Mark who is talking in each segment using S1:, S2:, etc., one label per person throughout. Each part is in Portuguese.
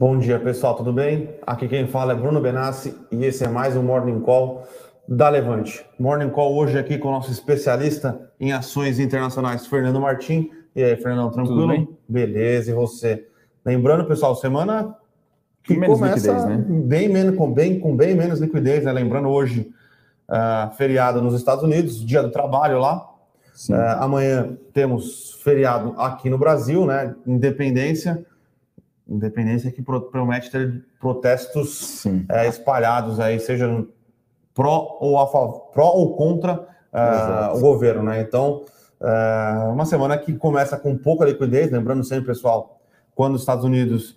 S1: Bom dia, pessoal, tudo bem? Aqui quem fala é Bruno Benassi e esse é mais um Morning Call da Levante. Morning Call hoje aqui com o nosso especialista em ações internacionais, Fernando Martim. E aí, Fernando, tranquilo? Tudo bem? Beleza, e você? Lembrando, pessoal, semana que menos começa liquidez, né? bem menos, com, bem, com bem menos liquidez, né? Lembrando hoje, uh, feriado nos Estados Unidos, dia do trabalho lá. Uh, amanhã temos feriado aqui no Brasil, né? Independência. Independência que promete ter protestos uh, espalhados aí, seja pró ou, a, pró ou contra o governo, né? Então, uma semana que começa com pouca liquidez, lembrando sempre, pessoal, quando os Estados Unidos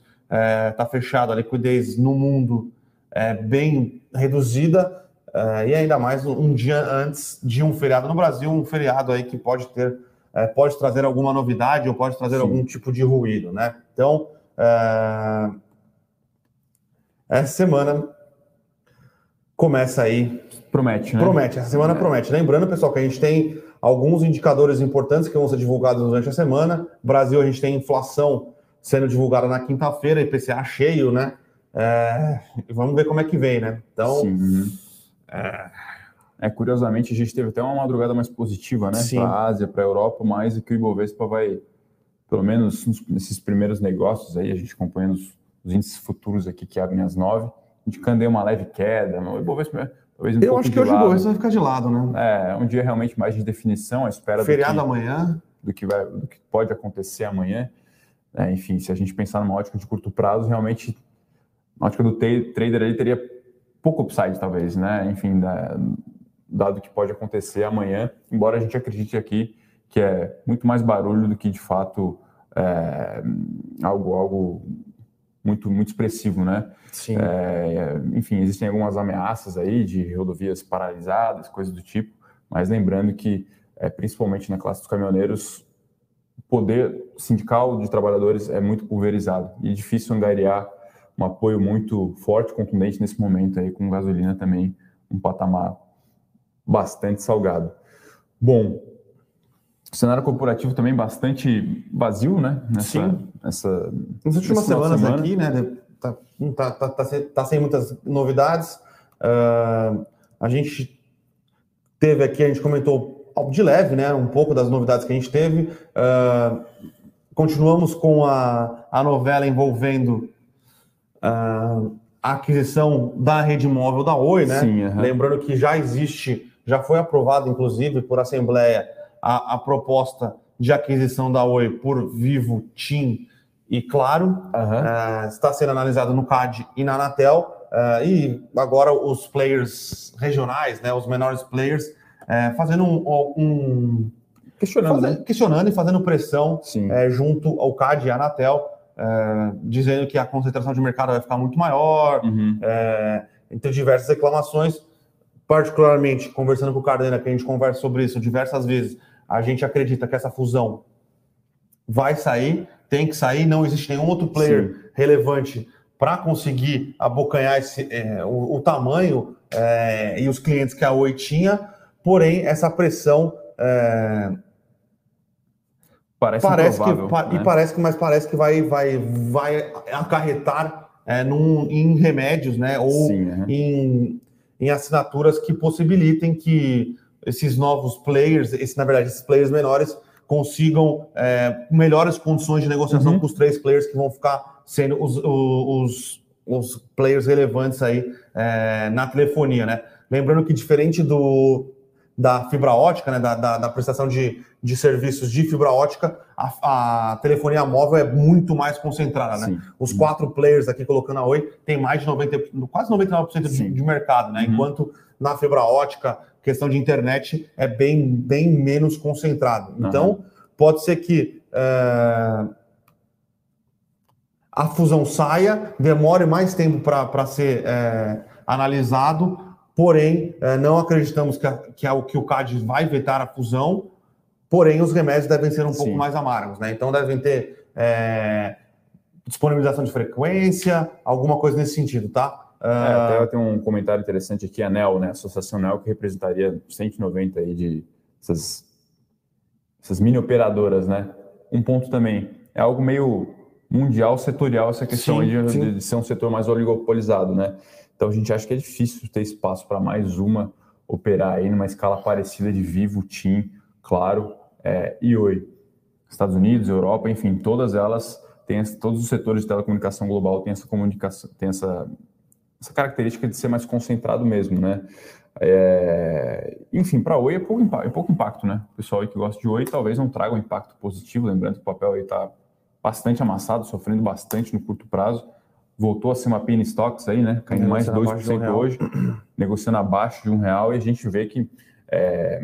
S1: está é, fechado, a liquidez no mundo é bem reduzida, é, e ainda mais um dia antes de um feriado no Brasil, um feriado aí que pode ter, é, pode trazer alguma novidade ou pode trazer Sim. algum tipo de ruído, né? Então, é, essa semana começa aí.
S2: Promete, né?
S1: Promete, essa semana é. promete. Lembrando, pessoal, que a gente tem alguns indicadores importantes que vão ser divulgados durante a semana. Brasil, a gente tem inflação sendo divulgada na quinta-feira, IPCA cheio, né? É, vamos ver como é que vem, né? Então. Sim.
S2: É... é... curiosamente, a gente teve até uma madrugada mais positiva, né? Para a Ásia, para a Europa, mais do que o Ibovespa vai, pelo menos nesses primeiros negócios aí, a gente acompanhando os, os índices futuros aqui que abrem às nove, indicando aí uma leve queda. O Ibovespa
S1: talvez um Eu acho que hoje o Ibovespa vai ficar de lado,
S2: né? É, um dia realmente mais de definição, a espera
S1: Feriado
S2: do que,
S1: amanhã.
S2: Do que, vai, do que pode acontecer amanhã. É, enfim, se a gente pensar numa ótica de curto prazo, realmente, a ótica do trader ali teria pouco upside, talvez, né? Enfim, da, dado que pode acontecer amanhã, embora a gente acredite aqui que é muito mais barulho do que, de fato, é, algo, algo muito, muito expressivo, né?
S1: Sim.
S2: É, enfim, existem algumas ameaças aí de rodovias paralisadas, coisas do tipo, mas lembrando que, é, principalmente na classe dos caminhoneiros, poder sindical de trabalhadores é muito pulverizado e é difícil angariar um apoio muito forte, contundente nesse momento aí, com gasolina também um patamar bastante salgado. Bom, o cenário corporativo também bastante vazio, né?
S1: Nessa, Sim. Nessa, Nas últimas semanas semana. aqui, né? Tá, tá, tá, tá, tá sem muitas novidades. Uh, a gente teve aqui, a gente comentou de leve, né? Um pouco das novidades que a gente teve. Uh, continuamos com a, a novela envolvendo uh, a aquisição da rede móvel da Oi, né? Sim, uhum. Lembrando que já existe, já foi aprovado, inclusive, por Assembleia, a, a proposta de aquisição da Oi por Vivo, TIM e Claro. Uhum. Uh, está sendo analisado no CAD e na Anatel. Uh, e agora os players regionais, né, os menores players, é, fazendo um, um
S2: questionando,
S1: fazendo,
S2: né?
S1: questionando e fazendo pressão é, junto ao CAD e à Anatel, é, dizendo que a concentração de mercado vai ficar muito maior, uhum. É, entre diversas reclamações. Particularmente, conversando com o Cardena, que a gente conversa sobre isso diversas vezes, a gente acredita que essa fusão vai sair, tem que sair, não existe nenhum outro player Sim. relevante para conseguir abocanhar esse, é, o, o, tamanho é, e os clientes que a Oi tinha porém essa pressão é...
S2: parece, parece que né?
S1: e parece que mas parece que vai vai vai acarretar é, num, em remédios, né, ou Sim, uhum. em, em assinaturas que possibilitem que esses novos players, esse, na verdade, esses players menores consigam é, melhores condições de negociação uhum. com os três players que vão ficar sendo os, os, os players relevantes aí é, na telefonia, né? Lembrando que diferente do, da fibra ótica, né, da, da, da prestação de, de serviços de fibra ótica, a, a, telefonia móvel é muito mais concentrada. Né? Os quatro players aqui colocando a Oi tem mais de 90, quase 99% de, de mercado, né? Uhum. enquanto na fibra ótica, questão de internet é bem, bem menos concentrado. Então, uhum. pode ser que é, a fusão saia, demore mais tempo para ser é, analisado, porém, é, não acreditamos que, a, que, a, que o CAD vai vetar a fusão, porém, os remédios devem ser um Sim. pouco mais amargos, né? Então, devem ter disponibilização de frequência, alguma coisa nesse sentido, tá?
S2: É, até tem um comentário interessante aqui, a NEL, né? Associação NEL, que representaria 190 aí de essas, essas mini operadoras, né? Um ponto também, é algo meio mundial setorial essa questão sim, de, sim. de, ser um setor mais oligopolizado, né? Então a gente acha que é difícil ter espaço para mais uma operar aí numa escala parecida de Vivo, TIM, Claro é, e Oi. Estados Unidos, Europa, enfim, todas elas têm todos os setores de telecomunicação global têm essa comunicação, tem essa, essa característica de ser mais concentrado mesmo, né? É, enfim, para Oi é pouco, impacto, é pouco impacto, né? O pessoal aí que gosta de Oi talvez não traga um impacto positivo, lembrando que o papel aí está bastante amassado, sofrendo bastante no curto prazo. Voltou a ser uma penny stocks aí, né? Caindo mais 2% um hoje, negociando abaixo de um real, e a gente vê que é,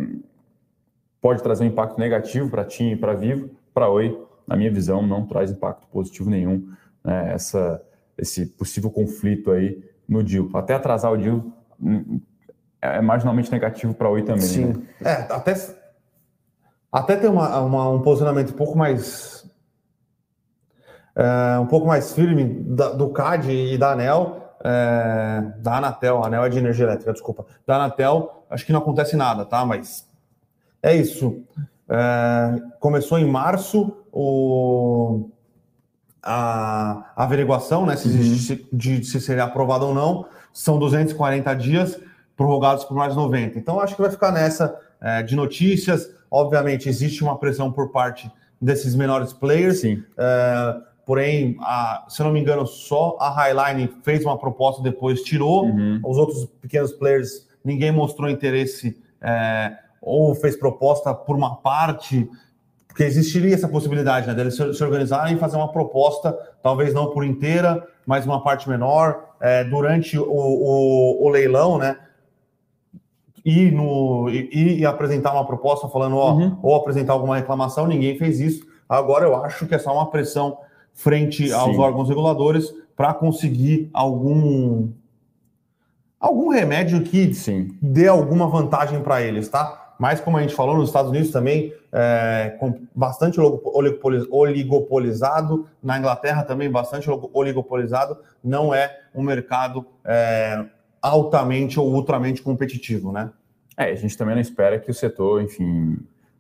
S2: pode trazer um impacto negativo para TIM e para Vivo. Para Oi, na minha visão, não traz impacto positivo nenhum né? Essa, esse possível conflito aí no deal. Até atrasar o deal hum, é marginalmente negativo para Oi também.
S1: Sim. Né? É, até, até ter uma, uma, um posicionamento um pouco mais é, um pouco mais firme da, do CAD e da ANEL, é, da Anatel, a ANEL é de energia elétrica, desculpa, da Anatel, acho que não acontece nada, tá? Mas é isso. É, começou em março o, a, averiguação, né? Se, uhum. de, se seria aprovado ou não, são 240 dias prorrogados por mais 90. Então, acho que vai ficar nessa é, de notícias. Obviamente, existe uma pressão por parte desses menores players.
S2: Sim.
S1: É, porém, a, se não me engano, só a Highline fez uma proposta depois tirou. Uhum. Os outros pequenos players, ninguém mostrou interesse é, ou fez proposta por uma parte, porque existiria essa possibilidade né, deles se, organizarem e fazer uma proposta, talvez não por inteira, mas uma parte menor, é, durante o, o, o, leilão, né? E, no, e, e, apresentar uma proposta falando, ó, uhum. ou apresentar alguma reclamação, ninguém fez isso. Agora eu acho que é só uma pressão frente Sim. aos órgãos reguladores para conseguir algum algum remédio que Sim. dê alguma vantagem para eles, tá? Mas como a gente falou, nos Estados Unidos também, é, com bastante oligopolizado, na Inglaterra também bastante oligopolizado, não é um mercado é, altamente ou ultramente competitivo, né?
S2: É, a gente também não espera que o setor, enfim,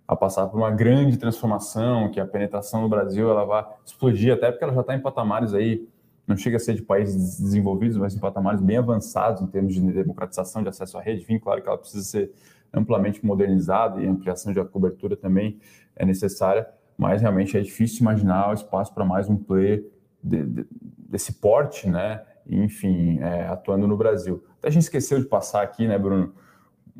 S2: a passar por uma grande transformação, que a penetração no Brasil ela vai explodir, até porque ela já está em patamares aí, não chega a ser de países desenvolvidos, mas em patamares bem avançados em termos de democratização de acesso à rede. Enfim, claro que ela precisa ser amplamente modernizada e ampliação de cobertura também é necessária, mas realmente é difícil imaginar o espaço para mais um player de, de, desse porte, né? Enfim, é, atuando no Brasil. Até a gente esqueceu de passar aqui, né, Bruno?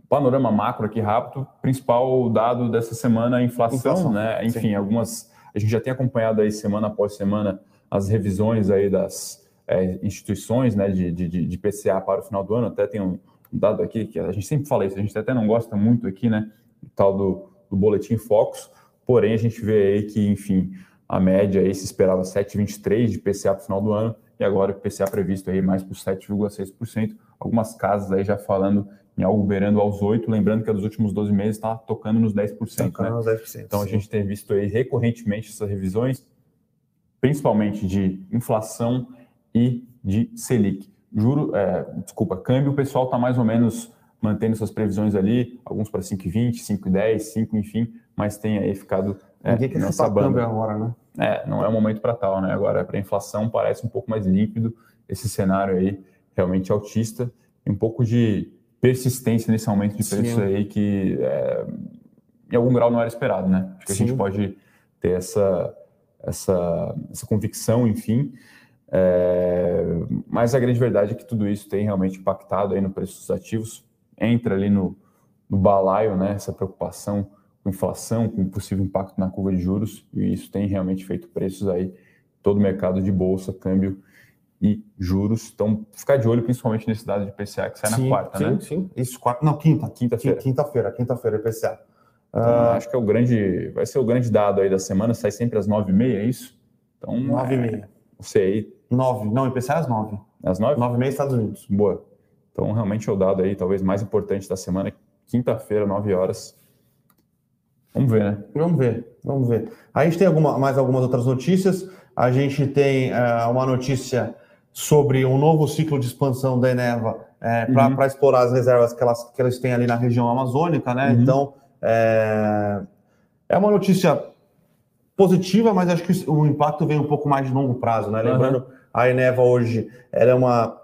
S2: panorama macro aqui rápido, principal dado dessa semana é a inflação, inflação né? Enfim, sim. algumas a gente já tem acompanhado aí semana após semana as revisões aí das é, instituições, né, de, de, de, PCA para o final do ano. Até tem um dado aqui que a gente sempre fala isso, a gente até não gosta muito aqui, né, tal do, do boletim Focus. Porém, a gente vê aí que, enfim, a média aí se esperava 7,23 de PCA para o final do ano e agora o PCA previsto aí mais por 7,6%. Algumas casas aí já falando em algo beirando aos 8%, lembrando que nos últimos 12 meses está tocando nos 10%. Tocando né? nos 10%. Então a gente tem visto aí recorrentemente essas revisões, principalmente de inflação e de Selic. Juro, é, desculpa, câmbio, o pessoal está mais ou menos mantendo suas previsões ali, alguns para 5,20, 5,10, 5, enfim, mas tem aí ficado
S1: é, Ninguém quer nessa banda. agora, né?
S2: É, não é o momento para tal, né? Agora, para inflação parece um pouco mais líquido esse cenário aí, realmente altista, e um pouco de persistência nesse aumento de preços Sim. aí que é, em algum grau não era esperado, né? Acho que Sim. a gente pode ter essa, essa, essa convicção, enfim. É, mas a grande verdade é que tudo isso tem realmente impactado aí no preço dos ativos, entra ali no, no balaio, né? Essa preocupação com inflação, com possível impacto na curva de juros, e isso tem realmente feito preços aí, todo o mercado de bolsa, câmbio e juros. Então, ficar de olho principalmente nesse dado de PCA que sai sim, na quarta,
S1: sim,
S2: né?
S1: Sim, isso, quarta, não, quinta.
S2: Quinta-feira.
S1: Quinta-feira, quinta-feira, IPCA.
S2: Então, uh, acho que é o grande, vai ser o grande dado aí da semana, sai sempre às nove e meia, é isso?
S1: Então, nove e meia.
S2: Você aí.
S1: Nove, não, IPCA é às nove.
S2: Às nove?
S1: Nove e meia, Estados Unidos.
S2: Boa. Então, realmente é o dado aí, talvez mais importante da semana, quinta-feira, nove horas. Vamos ver, né?
S1: Vamos ver, vamos ver. A gente tem alguma, mais algumas outras notícias. A gente tem uh, uma notícia sobre um novo ciclo de expansão da Eneva é, para uhum. explorar as reservas que elas, que elas têm ali na região amazônica, né? Uhum. Então, é, é uma notícia positiva, mas acho que o impacto vem um pouco mais de longo prazo, né? Lembrando, uhum. A Eneva hoje é uma,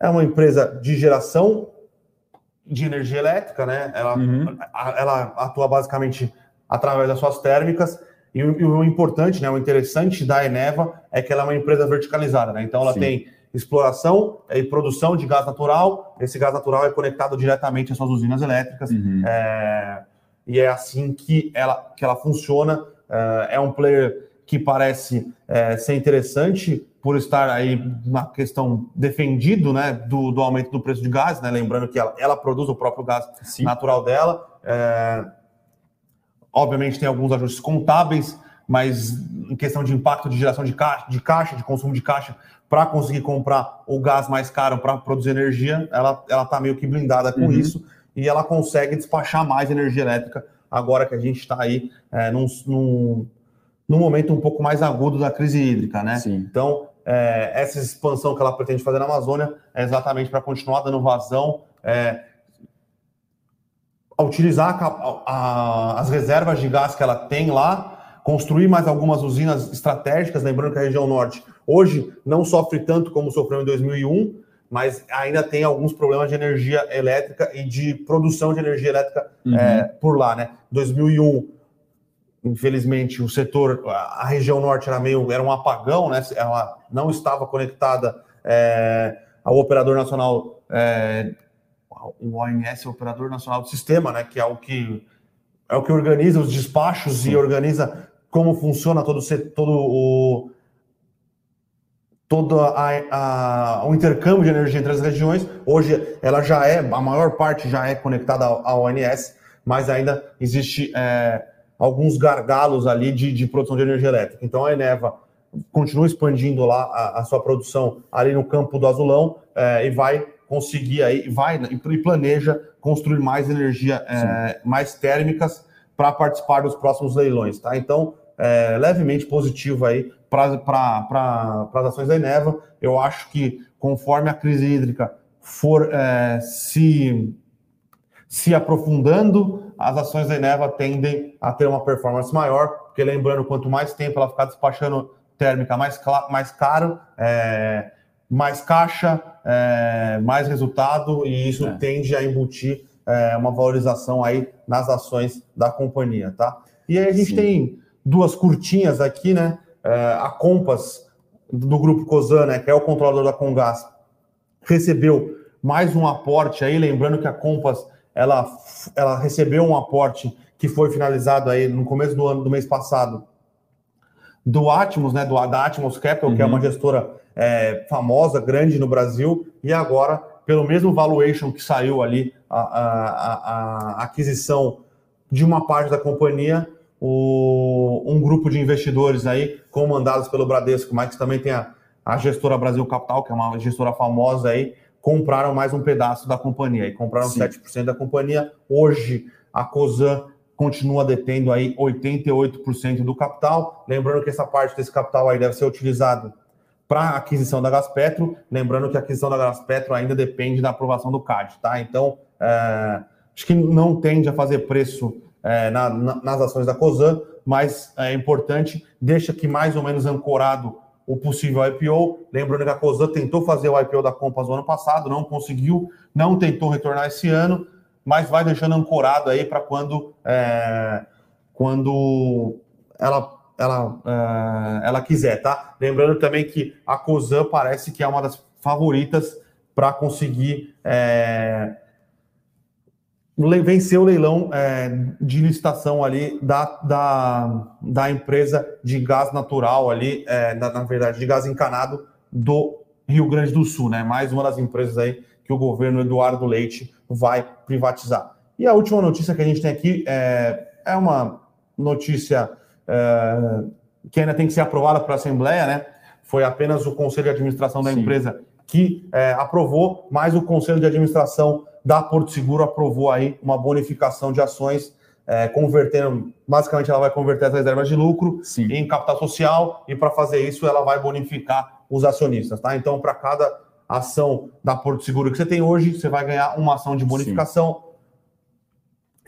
S1: é uma empresa de geração de energia elétrica, né? Ela, uhum. ela atua basicamente através das suas térmicas. E o, e o, importante, né, o interessante da Eneva é que ela é uma empresa verticalizada, né? Então ela Sim. tem exploração e produção de gás natural. Esse gás natural é conectado diretamente às suas usinas elétricas. Uhum. É, e é assim que ela, que ela funciona. É, é um player que parece é, ser interessante por estar aí na questão defendido né, do, do aumento do preço de gás, né? Lembrando que ela, ela produz o próprio gás Sim. natural dela. É, obviamente tem alguns ajustes contábeis, mas em questão de impacto de geração de caixa, de, caixa, de consumo de caixa, para conseguir comprar o gás mais caro para produzir energia, ela está meio que blindada com uhum. isso e ela consegue despachar mais energia elétrica agora que a gente está aí é, num, num, num, momento um pouco mais agudo da crise hídrica, né? Sim. Então, é, essa expansão que ela pretende fazer na Amazônia é exatamente para continuar dando vazão, é, utilizar a, a, as reservas de gás que ela tem lá, construir mais algumas usinas estratégicas, lembrando que a região norte hoje não sofre tanto como sofreu em 2001, mas ainda tem alguns problemas de energia elétrica e de produção de energia elétrica uhum. é, por lá, né? 2001, infelizmente, o setor, a região norte era meio, era um apagão, né? Ela não estava conectada é, ao operador nacional, é, o ONS, o operador nacional do sistema, né? Que é o que é o que organiza os despachos Sim. e organiza como funciona todo, todo o todo a, a, o intercâmbio de energia entre as regiões. Hoje ela já é, a maior parte já é conectada ao, ONS, mas ainda existe é, alguns gargalos ali de, de, produção de energia elétrica. Então a Eneva continua expandindo lá a, a sua produção ali no campo do Azulão é, e vai conseguir aí, vai e planeja construir mais energia, é, mais térmicas para participar dos próximos leilões, tá? Então, é, levemente positivo aí para as ações da Eneva. Eu acho que conforme a crise hídrica for se, se aprofundando, as ações da Eneva tendem a ter uma performance maior, porque lembrando, quanto mais tempo ela ficar despachando térmica mais, mais caro, é, mais caixa, é, mais resultado, e isso é. tende a embutir é, uma valorização aí nas ações da companhia, tá? E aí a gente Sim. tem duas curtinhas aqui, né? É, a Compass, do grupo Cosan, né, que é o controlador da Congás, recebeu mais um aporte aí, lembrando que a Compass ela, ela recebeu um aporte que foi finalizado aí no começo do ano do mês passado do Atmos, né, do da Atmos Capital, uhum. que é uma uhum. gestora é, famosa, grande no Brasil, e agora, pelo mesmo valuation que saiu ali, a, a, a, a aquisição de uma parte da companhia, o, um grupo de investidores aí, comandados pelo Bradesco, mas que também tem a, a gestora Brasil Capital, que é uma gestora famosa aí, compraram mais um pedaço da companhia e compraram Sim. 7% da companhia. Hoje, a COSAN continua detendo aí 88% do capital. Lembrando que essa parte desse capital aí deve ser utilizado para a aquisição da Gaspetro. Lembrando que a aquisição da Gaspetro ainda depende da aprovação do CAD, tá? Então, é, acho que não tende a fazer preço é, na, na, nas ações da COSAN, mas é importante, deixa aqui mais ou menos ancorado o possível IPO. Lembrando que a COSAN tentou fazer o IPO da Compass no ano passado, não conseguiu, não tentou retornar esse ano, mas vai deixando ancorado aí para quando, é, quando ela, ela, é, ela quiser, tá? Lembrando também que a COSAN parece que é uma das favoritas para conseguir é, venceu o leilão é, de licitação ali da, da, da empresa de gás natural ali, é, da, na verdade, de gás encanado do Rio Grande do Sul, né? Mais uma das empresas aí que o governo Eduardo Leite vai privatizar. E a última notícia que a gente tem aqui é, é uma notícia é, que ainda tem que ser aprovada para a Assembleia, né? Foi apenas o Conselho de Administração da Sim. empresa que é, aprovou, mas o Conselho de Administração da Porto Seguro aprovou aí uma bonificação de ações, é, convertendo, basicamente ela vai converter as reservas de lucro Sim. em capital social e para fazer isso ela vai bonificar os acionistas, tá? Então, para cada ação da Porto Seguro que você tem hoje, você vai ganhar uma ação de bonificação. Sim.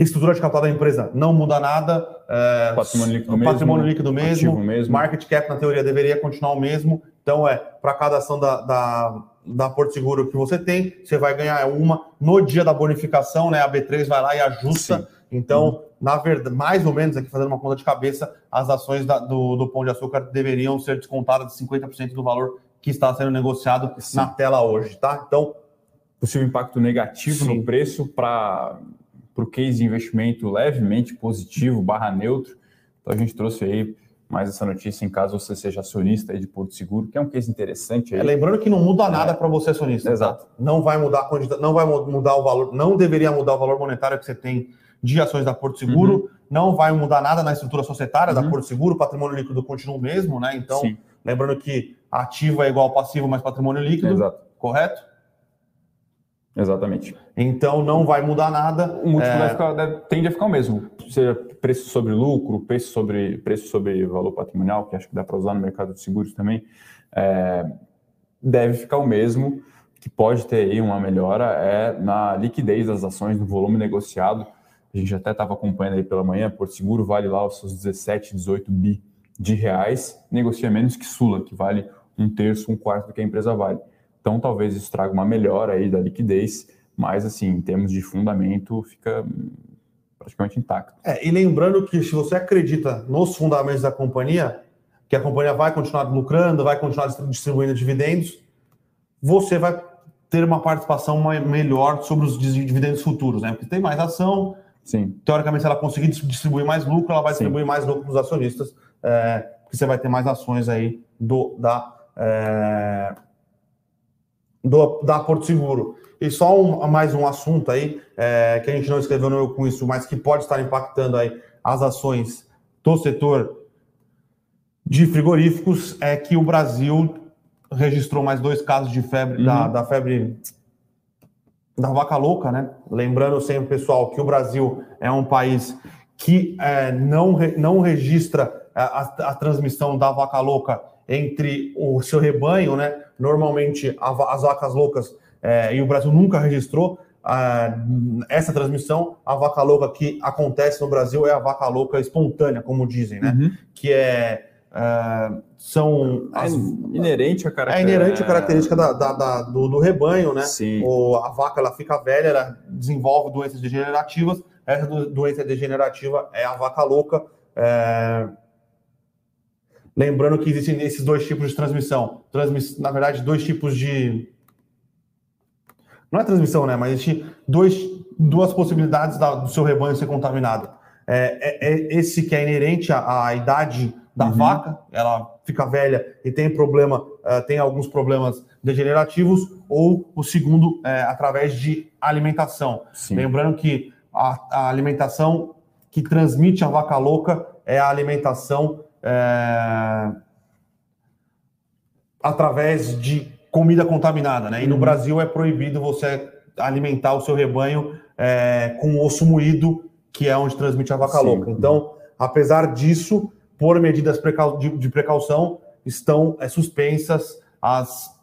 S1: Estrutura de capital da empresa não muda nada. É,
S2: patrimônio líquido
S1: o
S2: mesmo.
S1: patrimônio líquido mesmo,
S2: mesmo.
S1: Market cap, na teoria, deveria continuar o mesmo. Então, é para cada ação da, da, da Porto Seguro que você tem, você vai ganhar uma. No dia da bonificação, né, a B3 vai lá e ajusta. Sim. Então, uhum. na verdade, mais ou menos, aqui fazendo uma conta de cabeça, as ações da, do, do Pão de Açúcar deveriam ser descontadas de 50% do valor que está sendo negociado Sim. na tela hoje, tá? Então.
S2: Possível impacto negativo Sim. no preço para para o case de investimento levemente positivo, barra neutro. Então a gente trouxe aí mais essa notícia em caso você seja acionista de Porto Seguro, que é um case interessante. Aí.
S1: É, lembrando que não muda nada é. para você acionista. Tá?
S2: Exato. Tá?
S1: Não vai mudar não vai mudar o valor, não deveria mudar o valor monetário que você tem de ações da Porto Seguro, uhum. não vai mudar nada na estrutura societária uhum. da Porto Seguro, o patrimônio líquido continua o mesmo, né? Então, Sim. lembrando que ativo é igual passivo mais patrimônio líquido,
S2: Exato.
S1: correto?
S2: Exatamente.
S1: Então não vai mudar nada.
S2: O múltiplo é... ficar, deve, tende a ficar o mesmo. Seja preço sobre lucro, preço sobre, preço sobre valor patrimonial, que acho que dá para usar no mercado de seguros também, é, deve ficar o mesmo. Que pode ter aí uma melhora é na liquidez das ações, no volume negociado. A gente até estava acompanhando aí pela manhã, Porto Seguro vale lá os seus 17, 18 bi de reais, negocia menos que Sula, que vale um terço, um quarto do que a empresa vale. Então, talvez isso traga uma melhora aí da liquidez, mas, assim, em termos de fundamento, fica praticamente intacto.
S1: É, e lembrando que se você acredita nos fundamentos da companhia, que a companhia vai continuar lucrando, vai continuar distribuindo dividendos, você vai ter uma participação melhor sobre os dividendos futuros, né? Porque tem mais ação,
S2: Sim.
S1: teoricamente, se ela conseguir distribuir mais lucro, ela vai Sim. distribuir mais lucro para os acionistas, é, porque você vai ter mais ações aí do, da, é, do, da Porto Seguro. E só um, mais um assunto aí, é, que a gente não escreveu no com isso, mas que pode estar impactando aí as ações do setor de frigoríficos, é que o Brasil registrou mais dois casos de febre, uhum. da, da febre da vaca louca, né? Lembrando sempre, pessoal, que o Brasil é um país que é, não, não registra a, a, transmissão da vaca louca entre o seu rebanho, né? Normalmente as vacas loucas, é, e o Brasil nunca registrou essa transmissão. A vaca louca que acontece no Brasil é a vaca louca espontânea, como dizem, né? Uhum. Que é. Uh, são
S2: é as, inerente a
S1: característica, é inerente a característica da, da, da do, do, rebanho, né?
S2: Sim.
S1: O, a vaca ela fica velha, ela desenvolve doenças degenerativas. Essa doença degenerativa é a vaca louca. É, Lembrando que existem esses dois tipos de transmissão. Transmiss... Na verdade, dois tipos de. Não é transmissão, né? Mas existem dois, duas possibilidades da, do seu rebanho ser contaminado. É, é, é esse que é inerente à, à idade da uhum. vaca, ela fica velha e tem problema, uh, tem alguns problemas degenerativos, ou o segundo é através de alimentação.
S2: Sim.
S1: Lembrando que a, a alimentação que transmite a vaca louca é a alimentação é, através de comida contaminada, né? E no uhum. Brasil é proibido você alimentar o seu rebanho é, com osso moído, que é onde transmite a vaca Sim. louca. Então, apesar disso, por medidas de, precaução, estão é, suspensas as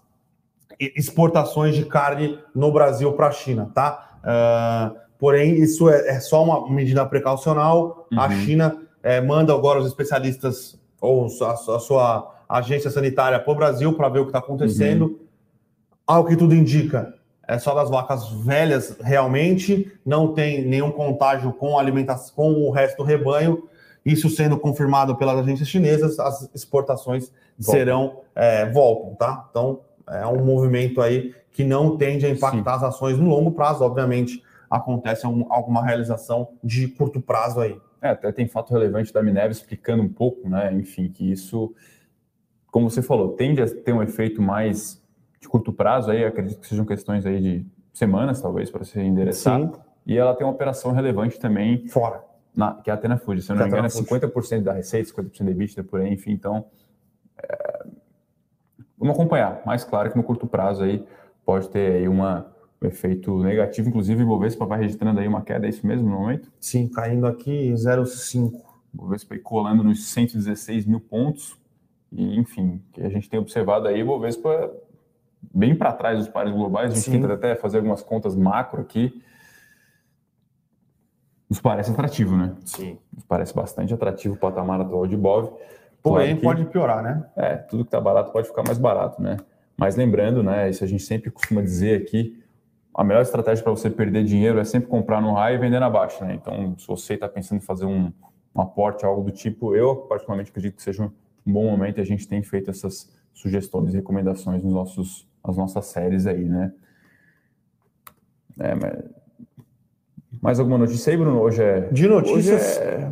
S1: exportações de carne no Brasil para a China, tá? Uh, porém, isso é, é, só uma medida precaucional. Uhum. A China é, manda agora os especialistas ou a, a sua agência sanitária para o Brasil para ver o que está acontecendo. Uhum. Ao que tudo indica, é só das vacas velhas realmente, não tem nenhum contágio com a alimentação, com o resto do rebanho. Isso sendo confirmado pelas agências chinesas, as exportações serão é, voltam, tá? Então é um movimento aí que não tende a impactar Sim. as ações no longo prazo, obviamente acontece alguma realização de curto prazo aí.
S2: É, até tem fato relevante da Minerva explicando um pouco, né? Enfim, que isso, como você falou, tende a ter um efeito mais de curto prazo, aí acredito que sejam questões aí de semanas, talvez, para se endereçar. Sim. E ela tem uma operação relevante também.
S1: Fora.
S2: Na, que é a Atena Food. Se eu não me engano, é 50% da receita, 50% da EBITDA, por aí, enfim. Então, é... vamos acompanhar. Mais claro que no curto prazo aí pode ter aí uma efeito negativo, inclusive o Bovespa vai registrando aí uma queda, é isso mesmo no momento?
S1: Sim, caindo aqui 0,5.
S2: O Bovespa colando nos 116 mil pontos, e enfim, que a gente tem observado aí, o Bovespa bem para trás dos pares globais, a gente Sim. tenta até fazer algumas contas macro aqui, nos parece atrativo, né?
S1: Sim.
S2: Nos parece bastante atrativo o patamar atual de BOV.
S1: Porém, claro pode piorar, né?
S2: É, tudo que está barato pode ficar mais barato, né? Mas lembrando, né, isso a gente sempre costuma dizer aqui, a melhor estratégia para você perder dinheiro é sempre comprar no high e vender na baixa, né? Então, se você está pensando em fazer um, um aporte, algo do tipo, eu particularmente acredito que seja um bom momento e a gente tem feito essas sugestões e recomendações nos nossos, nas nossas séries aí, né? É, mas... Mais alguma notícia aí, Bruno? Hoje é.
S1: De notícias. É...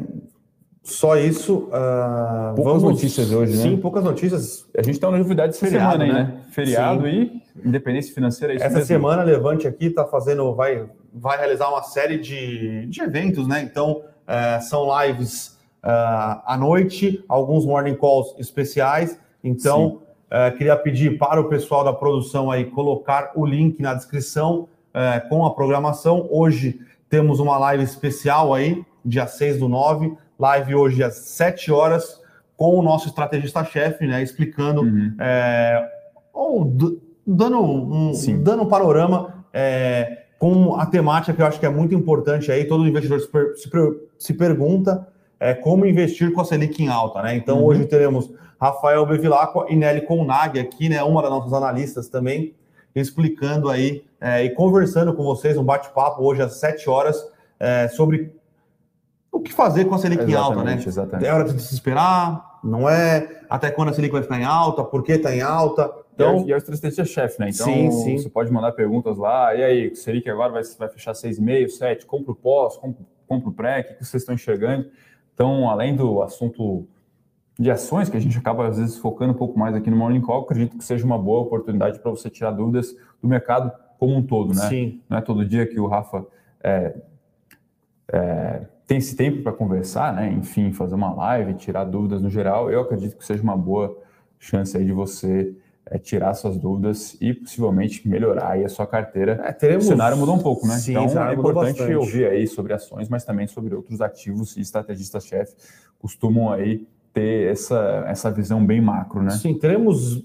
S1: Só isso.
S2: Uh, poucas vamos... notícias hoje, né?
S1: Sim, poucas notícias.
S2: A gente tem uma novidade essa Feriado, semana aí, né? Feriado Sim. e independência financeira. É
S1: essa mesmo. semana, Levante aqui está fazendo, vai, vai realizar uma série de, de eventos, né? Então, uh, são lives uh, à noite, alguns morning calls especiais. Então, uh, queria pedir para o pessoal da produção aí colocar o link na descrição com a programação. Hoje temos uma live especial aí, dia 6 do 9, live hoje às 7 horas, com o nosso estrategista-chefe, né, explicando, uhum. é, ou dando um, dando um panorama é, com a temática que eu acho que é muito importante aí, todo investidor se, per, se, se pergunta é, como investir com a Selic em alta, né? Então uhum. hoje teremos Rafael Bevilacqua e Nelly Conag aqui, né, uma das nossas analistas também, explicando aí é, e conversando com vocês, um bate-papo hoje às 7 horas é, sobre o que fazer com a Selic exatamente, em alta, né? Exatamente. É hora de desesperar, não é? Até quando a Selic vai ficar em alta? Por que está em alta?
S2: Então, e é o estrategista-chefe, né? Então, sim, sim. você pode mandar perguntas lá. E aí, o Selic agora vai, vai fechar 6,5, 7, compra o pós, compra o pré, o que vocês estão enxergando? Então, além do assunto de ações, que a gente acaba às vezes focando um pouco mais aqui no Morning Call, acredito que seja uma boa oportunidade para você tirar dúvidas do mercado como um todo, né? Sim. Não é todo dia que o Rafa é, é, tem esse tempo para conversar, né? Enfim, fazer uma live, tirar dúvidas no geral. Eu acredito que seja uma boa chance aí de você é, tirar suas dúvidas e possivelmente melhorar aí a sua carteira. É, teremos... O cenário mudou um pouco, né? Sim, então é importante ouvir aí sobre ações, mas também sobre outros ativos e estrategistas-chefe costumam aí ter essa, essa visão bem macro, né?
S1: Sim, teremos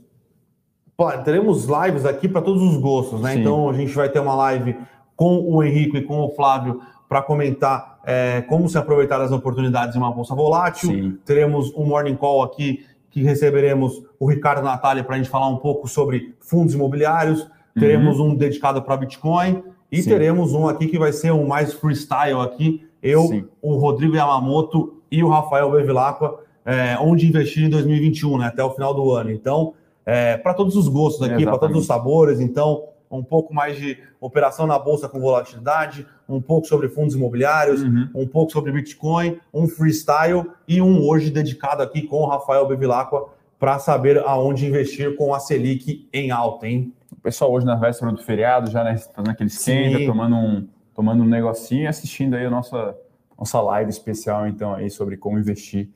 S1: teremos lives aqui para todos os gostos, né? Sim. Então a gente vai ter uma live com o Henrique e com o Flávio para comentar é, como se aproveitar das oportunidades em uma bolsa volátil. Sim. Teremos um morning call aqui que receberemos o Ricardo Natália para a gente falar um pouco sobre fundos imobiliários. Teremos uhum. um dedicado para Bitcoin e Sim. teremos um aqui que vai ser um mais freestyle aqui. Eu, Sim. o Rodrigo Yamamoto e o Rafael Bevilacqua, é, onde investir em 2021, né, até o final do ano. Então, é, para todos os gostos aqui, para todos os sabores. Então, um pouco mais de operação na bolsa com volatilidade, um pouco sobre fundos imobiliários, uhum. um pouco sobre Bitcoin, um freestyle e um hoje dedicado aqui com o Rafael Bevilacqua para saber aonde investir com a Selic em alta, hein?
S2: O pessoal hoje na véspera do feriado, já né, fazendo aquele esquenta, tomando um, tomando um negocinho e assistindo aí a nossa, nossa live especial, então, aí sobre como investir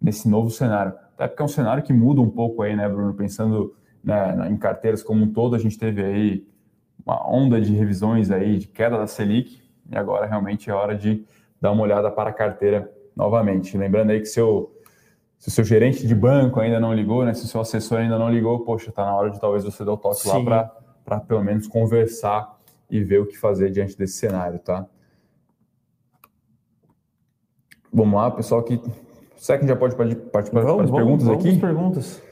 S2: nesse novo cenário. Até porque é um cenário que muda um pouco aí, né, Bruno? Pensando né, em carteiras como um todo, a gente teve aí uma onda de revisões aí de queda da Selic e agora realmente é hora de dar uma olhada para a carteira novamente. Lembrando aí que seu, se o seu gerente de banco ainda não ligou, né, se o seu assessor ainda não ligou, poxa, está na hora de talvez você dar o toque Sim. lá para pelo menos conversar e ver o que fazer diante desse cenário, tá? Vamos lá, pessoal que será que já pode partir para as perguntas vamos, aqui?
S1: perguntas.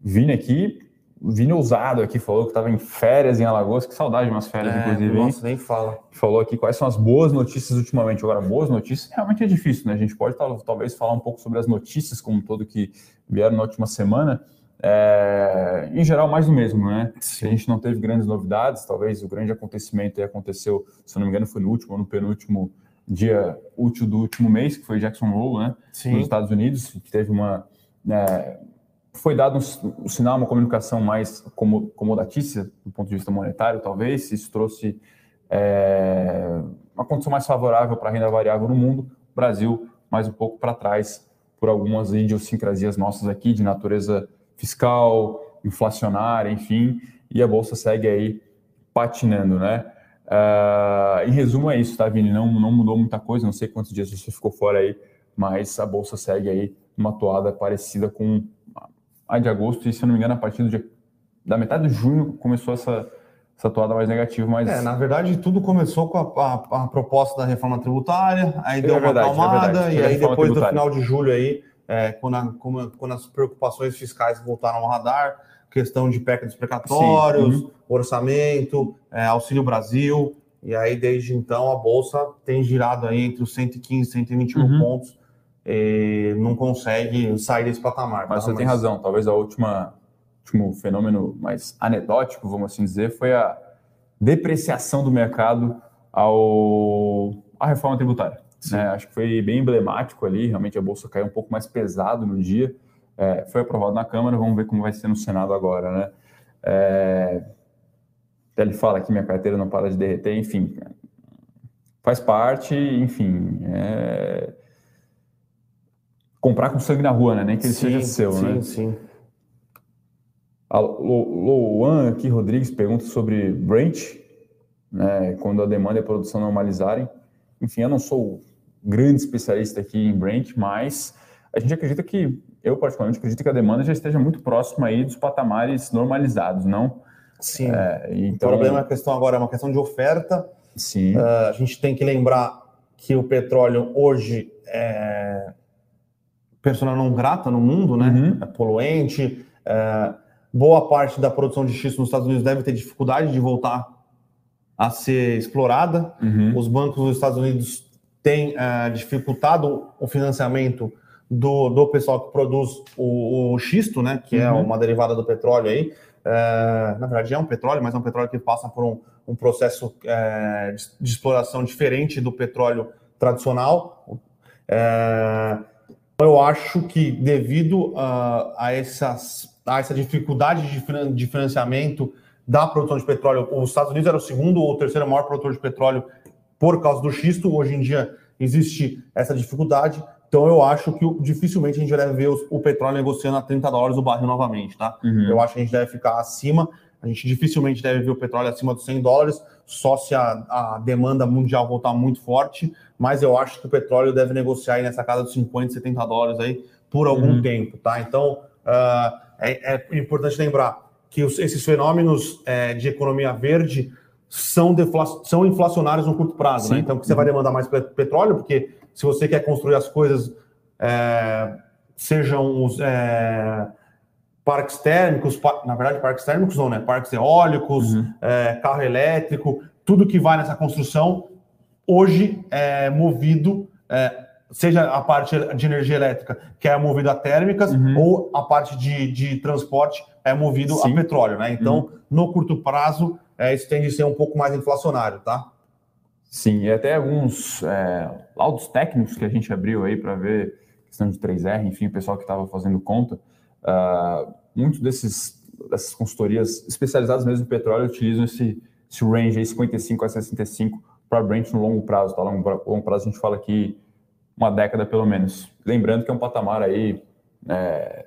S2: Vini aqui, Vini Ousado aqui falou que estava em férias em Alagoas, que saudade de umas férias, é, inclusive.
S1: Nossa, nem fala.
S2: Falou aqui quais são as boas notícias ultimamente. Agora, boas notícias realmente é difícil, né? A gente pode talvez falar um pouco sobre as notícias como um todo que vieram na última semana. É, em geral, mais do mesmo, né? Sim. A gente não teve grandes novidades, talvez o grande acontecimento aconteceu, se não me engano, foi no último ou no penúltimo dia útil do último mês, que foi Jackson Hole, né? Sim. Nos Estados Unidos, que teve uma. Né, foi dado um, um, sinal, uma comunicação mais comodatícia do ponto de vista monetário, talvez. Isso trouxe é, uma condição mais favorável para a renda variável no mundo. Brasil, mais um pouco para trás, por algumas idiosincrasias nossas aqui, de natureza fiscal, inflacionária, enfim. E a Bolsa segue aí patinando, né? Uh, em resumo, é isso, tá, Vini? Não, não mudou muita coisa, não sei quantos dias você ficou fora aí, mas a Bolsa segue aí uma toada parecida com de agosto, e se eu não me engano, a partir dia, da metade de junho começou essa, essa toada mais negativa, mas...
S1: É, na verdade, tudo começou com a, a, a proposta da reforma tributária, aí deu é verdade, uma acalmada, é e aí depois tributária. do final de julho aí, é, quando, a, quando, as preocupações fiscais voltaram ao radar, questão de PEC dos precatórios, uhum. orçamento, é, Auxílio Brasil, e aí desde então a Bolsa tem girado aí entre os 115 e 121 uhum. pontos, e não consegue sair desse patamar.
S2: Mas tá? você Mas... tem razão, talvez a última último fenômeno mais anedótico, vamos assim dizer, foi a depreciação do mercado ao à reforma tributária. Né? Acho que foi bem emblemático ali, realmente a bolsa caiu um pouco mais pesado no dia. É, foi aprovado na Câmara, vamos ver como vai ser no Senado agora, né? É, ele fala que minha carteira não para de derreter, enfim, faz parte, enfim, é... comprar com sangue na rua, né? Nem que ele sim, seja seu,
S1: sim,
S2: né?
S1: Sim, sim.
S2: A Louan aqui, Rodrigues, pergunta sobre Brent, né, quando a demanda e a produção normalizarem. Enfim, eu não sou grande especialista aqui em Brent, mas a gente acredita que, eu particularmente acredito que a demanda já esteja muito próxima aí dos patamares normalizados, não?
S1: Sim. É, então... O problema é a questão agora, é uma questão de oferta.
S2: Sim. Uh,
S1: a gente tem que lembrar que o petróleo hoje é persona não grata no mundo, né? Uhum. É poluente, é boa parte da produção de xisto nos Estados Unidos deve ter dificuldade de voltar a ser explorada. Uhum. Os bancos dos Estados Unidos têm uh, dificultado o financiamento do, do pessoal que produz o, o xisto, né, que é uhum. é uma derivada do petróleo aí. Uh, na verdade, é um petróleo, mas é um petróleo que passa por um, um processo uh, de, exploração diferente do petróleo tradicional. Eu acho que devido a essas a essa dificuldade de financiamento da produção de petróleo. Os Estados Unidos era o segundo ou terceiro maior produtor de petróleo por causa do xisto. Hoje em dia existe essa dificuldade. Então eu acho que dificilmente a gente deve ver o petróleo negociando a 30 dólares o barril novamente, tá? Uhum. Eu acho que a gente deve ficar acima. A gente dificilmente deve ver o petróleo acima dos 100 dólares, só se a, a demanda mundial voltar muito forte. Mas eu acho que o petróleo deve negociar aí nessa casa dos 50, 70 dólares aí por algum uhum. tempo, tá? Então, uh, é, é importante lembrar que os, esses fenômenos é, de economia verde são, são inflacionários no curto prazo, né? Então, você vai demandar mais petróleo, porque se você quer construir as coisas, é, sejam os é, parques térmicos, par, na verdade, parques térmicos não, né? Parques eólicos, uhum. é, carro elétrico, tudo que vai nessa construção, hoje é movido é, seja a parte de energia elétrica, que é movida a térmicas, uhum. ou a parte de, de transporte é movido Sim. a petróleo, né? Então, uhum. no curto prazo, é, isso tende a ser um pouco mais inflacionário, tá?
S2: Sim, e até alguns é, laudos técnicos que a gente abriu aí para ver questão de 3R, enfim, o pessoal que estava fazendo conta, uh, muitos desses dessas consultorias especializadas mesmo em petróleo utilizam esse, esse range aí 55 a 65 para Brent no longo prazo, tá? Longo, longo prazo a gente fala que uma década pelo menos. Lembrando que é um patamar aí é,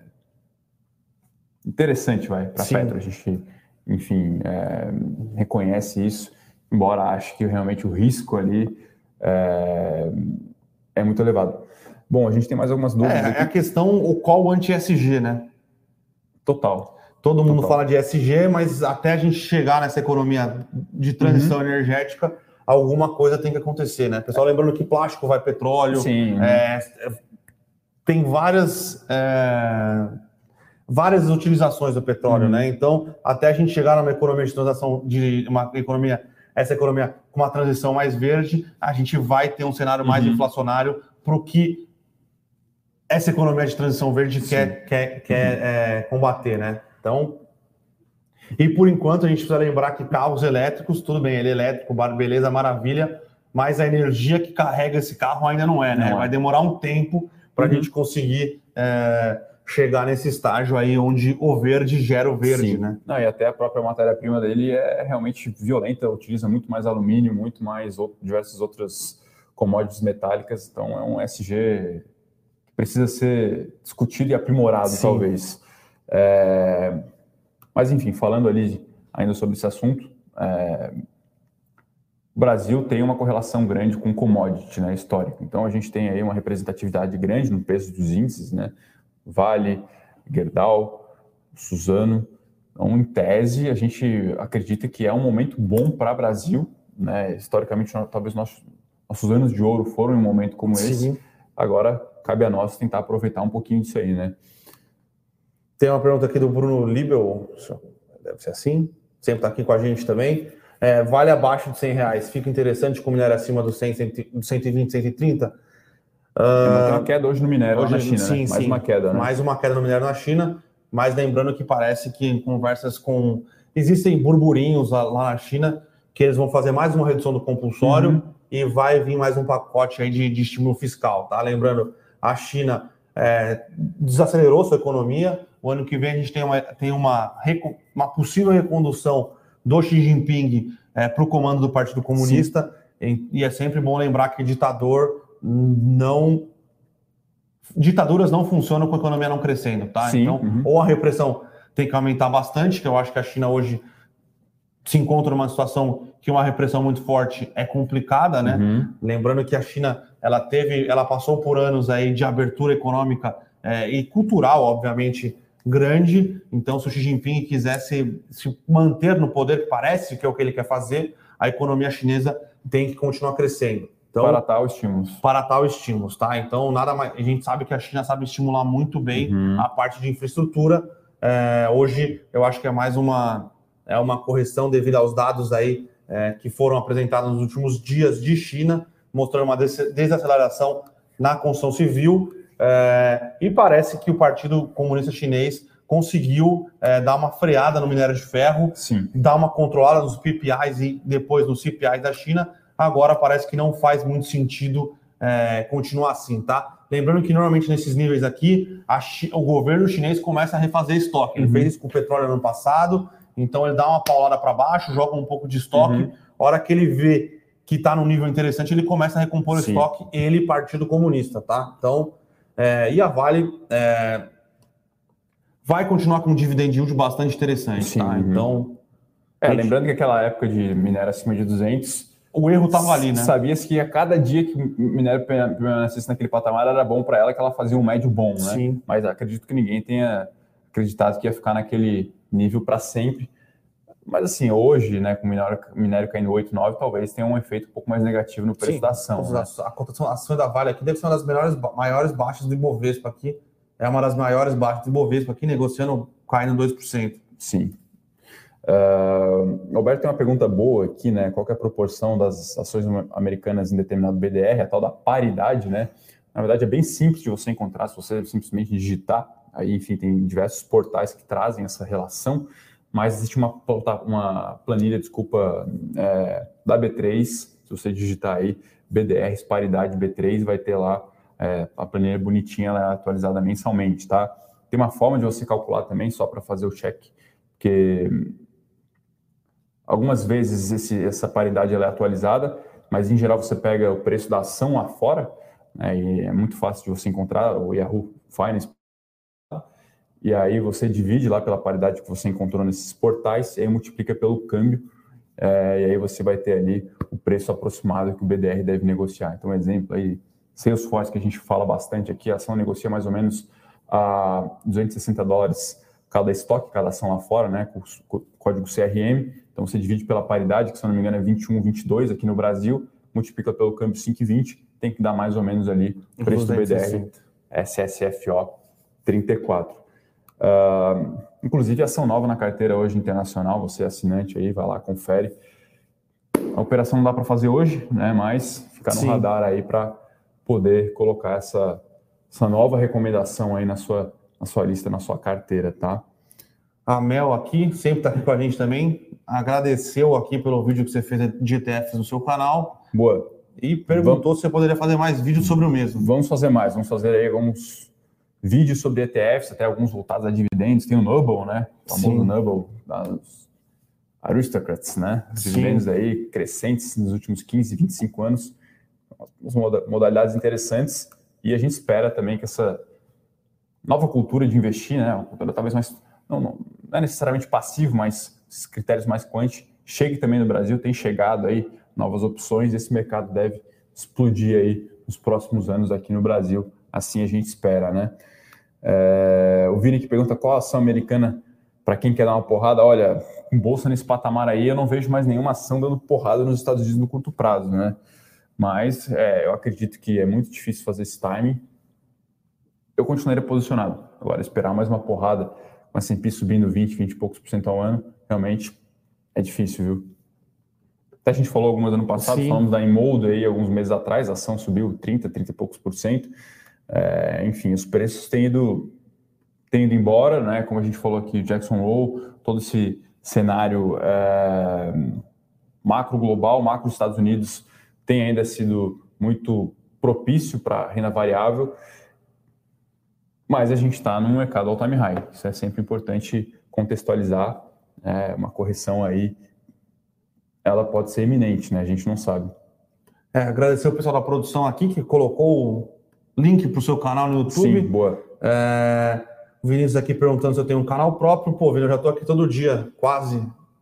S2: interessante, vai, para Petro. A gente, enfim, é, reconhece isso, embora ache que realmente o risco ali é, é muito elevado. Bom, a gente tem mais algumas dúvidas.
S1: É, é a questão o qual anti-SG, né?
S2: Total.
S1: Todo mundo Total. fala de SG, mas até a gente chegar nessa economia de transição uhum. energética, alguma coisa tem que acontecer, né? Pessoal, lembrando que plástico vai petróleo.
S2: Sim.
S1: É, tem várias. É, várias utilizações do petróleo, uhum. né? Então, até a gente chegar numa economia de transação, de uma economia, essa economia com uma transição mais verde, a gente vai ter um cenário mais uhum. inflacionário para o que essa economia de transição verde Sim. quer, quer, quer uhum. é, combater, né? Então, e por enquanto a gente precisa lembrar que carros elétricos, tudo bem, ele é elétrico, beleza, maravilha, mas a energia que carrega esse carro ainda não é, né? Não é. Vai demorar um tempo para a uhum. gente conseguir é, chegar nesse estágio aí onde o verde gera o verde, Sim. né?
S2: Não, e até a própria matéria-prima dele é realmente violenta, utiliza muito mais alumínio, muito mais outro, diversas outras commodities metálicas, então é um SG que precisa ser discutido e aprimorado, Sim. talvez. É, mas, enfim, falando ali ainda sobre esse assunto, é, o Brasil tem uma correlação grande com commodity né, histórico. Então, a gente tem aí uma representatividade grande no preço dos índices, né? Vale, Gerdau, Suzano, Então, em tese, a gente acredita que é um momento bom para o Brasil. Né? Historicamente, talvez nossos, nossos anos de ouro foram em um momento como Sim. esse. Agora, cabe a nós tentar aproveitar um pouquinho disso aí, né?
S1: Tem uma pergunta aqui do Bruno Libel, deve ser assim, sempre está aqui com a gente também. É, vale abaixo de 100 reais, fica interessante com minério acima dos 100, 120, 130?
S2: Uh, Tem uma queda hoje no minério hoje, na China, sim, né? Mais
S1: sim, uma queda, né? Mais uma queda no minério na China, mas lembrando que parece que em conversas com... Existem burburinhos lá, lá na China que eles vão fazer mais uma redução do compulsório uhum. e vai vir mais um pacote aí de, de estímulo fiscal, tá? Lembrando, a China é, desacelerou sua economia. O ano que vem a gente tem uma, tem uma, uma possível recondução do Xi Jinping é, para o comando do Partido Comunista. E, e, é sempre bom lembrar que ditador não. Ditaduras não funcionam com a economia não crescendo, tá? Sim, então, uhum. ou a repressão tem que aumentar bastante, que eu acho que a China hoje se encontra numa situação que uma repressão muito forte é complicada, né? Uhum. Lembrando que a China ela teve, ela passou por anos aí de abertura econômica é, e cultural, obviamente, grande. Então, se o Xi Jinping quisesse se manter no poder, que parece que é o que ele quer fazer, a economia chinesa tem que continuar crescendo.
S2: Então, para tal estímulo.
S1: Para tal estímulo, tá? Então, nada mais. A gente sabe que a China sabe estimular muito bem uhum. a parte de infraestrutura. É, hoje, eu acho que é mais uma é uma correção devido aos dados aí é, que foram apresentados nos últimos dias de China, mostrando uma desaceleração na construção civil. É, e parece que o Partido Comunista Chinês conseguiu é, dar uma freada no minério de ferro, Sim. dar uma controlada nos PPIs e depois nos CPIs da China. Agora parece que não faz muito sentido é, continuar assim, tá? Lembrando que normalmente nesses níveis aqui, o governo chinês começa a refazer estoque. Ele uhum. fez isso com o petróleo no ano passado, então ele dá uma paulada para baixo, joga um pouco de estoque. Uhum. A hora que ele vê que está num nível interessante, ele começa a recompor Sim. o estoque, ele, Partido Comunista, tá? Então, é, e a Vale é, vai continuar com um dividend yield bastante interessante, Sim, tá? Uhum. Então...
S2: É, gente... lembrando que aquela época de minério acima de 200...
S1: O erro estava ali, né?
S2: Sabia-se que a cada dia que o minério permanecesse naquele patamar era bom para ela, que ela fazia um médio bom, né? Sim. Mas acredito que ninguém tenha acreditado que ia ficar naquele nível para sempre. Mas assim, hoje, né, com o minério, minério caindo 8, 9, talvez tenha um efeito um pouco mais negativo no preço Sim, da ação. Né?
S1: A cotação a ação da Vale aqui deve ser uma das melhores, maiores baixas do Ibovespa aqui. É uma das maiores baixas do Ibovespa aqui, negociando caindo 2%.
S2: Sim. Uh, Alberto tem uma pergunta boa aqui, né? Qual é a proporção das ações americanas em determinado BDR, a tal da paridade, né? Na verdade, é bem simples de você encontrar, se você simplesmente digitar. Aí, enfim, tem diversos portais que trazem essa relação mas existe uma, uma planilha, desculpa, é, da B3, se você digitar aí BDRs paridade B3, vai ter lá é, a planilha bonitinha, ela é atualizada mensalmente, tá? Tem uma forma de você calcular também, só para fazer o check, porque algumas vezes esse, essa paridade ela é atualizada, mas em geral você pega o preço da ação lá fora, né, e é muito fácil de você encontrar, o Yahoo Finance e aí você divide lá pela paridade que você encontrou nesses portais, e aí multiplica pelo câmbio, é, e aí você vai ter ali o preço aproximado que o BDR deve negociar. Então, um exemplo aí, Salesforce, que a gente fala bastante aqui, a ação negocia mais ou menos a 260 dólares cada estoque, cada ação lá fora, né, com o código CRM. Então, você divide pela paridade, que se eu não me engano é 21, 22 aqui no Brasil, multiplica pelo câmbio 5,20, tem que dar mais ou menos ali o preço do BDR SSFO 34. Uh, inclusive, ação nova na carteira hoje internacional, você é assinante aí, vai lá, confere. A operação não dá para fazer hoje, né? Mas ficar no Sim. radar aí para poder colocar essa, essa nova recomendação aí na sua, na sua lista, na sua carteira, tá?
S1: A Mel aqui, sempre está aqui com a gente também, agradeceu aqui pelo vídeo que você fez de ETFs no seu canal.
S2: Boa.
S1: E perguntou vamos, se você poderia fazer mais vídeos sobre o mesmo.
S2: Vamos fazer mais, vamos fazer aí alguns vídeos sobre ETFs, até alguns voltados a dividendos. Tem o Noble, né? O famoso Sim. Noble das Aristocrats, né? Os dividendos aí crescentes nos últimos 15, 25 anos. Umas modalidades interessantes. E a gente espera também que essa nova cultura de investir, né? Uma cultura talvez mais. Não, não, não é necessariamente passivo, mas esses critérios mais quanti, chegue também no Brasil. Tem chegado aí novas opções. Esse mercado deve explodir aí nos próximos anos aqui no Brasil. Assim a gente espera, né? É, o Vini que pergunta qual ação americana para quem quer dar uma porrada, olha, com bolsa nesse patamar aí, eu não vejo mais nenhuma ação dando porrada nos Estados Unidos no curto prazo, né? Mas é, eu acredito que é muito difícil fazer esse timing. Eu continuaria posicionado. Agora, esperar mais uma porrada com a S&P subindo 20, 20 e poucos por cento ao ano, realmente é difícil, viu? Até a gente falou algumas ano passado, Sim. falamos da Imold aí alguns meses atrás, a ação subiu 30, 30 e poucos por cento. É, enfim, os preços têm ido, têm ido embora, né? Como a gente falou aqui, Jackson Hole, todo esse cenário é, macro global, macro Estados Unidos tem ainda sido muito propício para renda variável, mas a gente está num mercado all-time high. Isso é sempre importante contextualizar. É, uma correção aí, ela pode ser iminente, né? A gente não sabe.
S1: É, agradecer o pessoal da produção aqui que colocou link para o seu canal no YouTube.
S2: Sim, boa.
S1: É, o Vinícius aqui perguntando se eu tenho um canal próprio. Pô, Vinícius, eu já estou aqui todo dia, quase,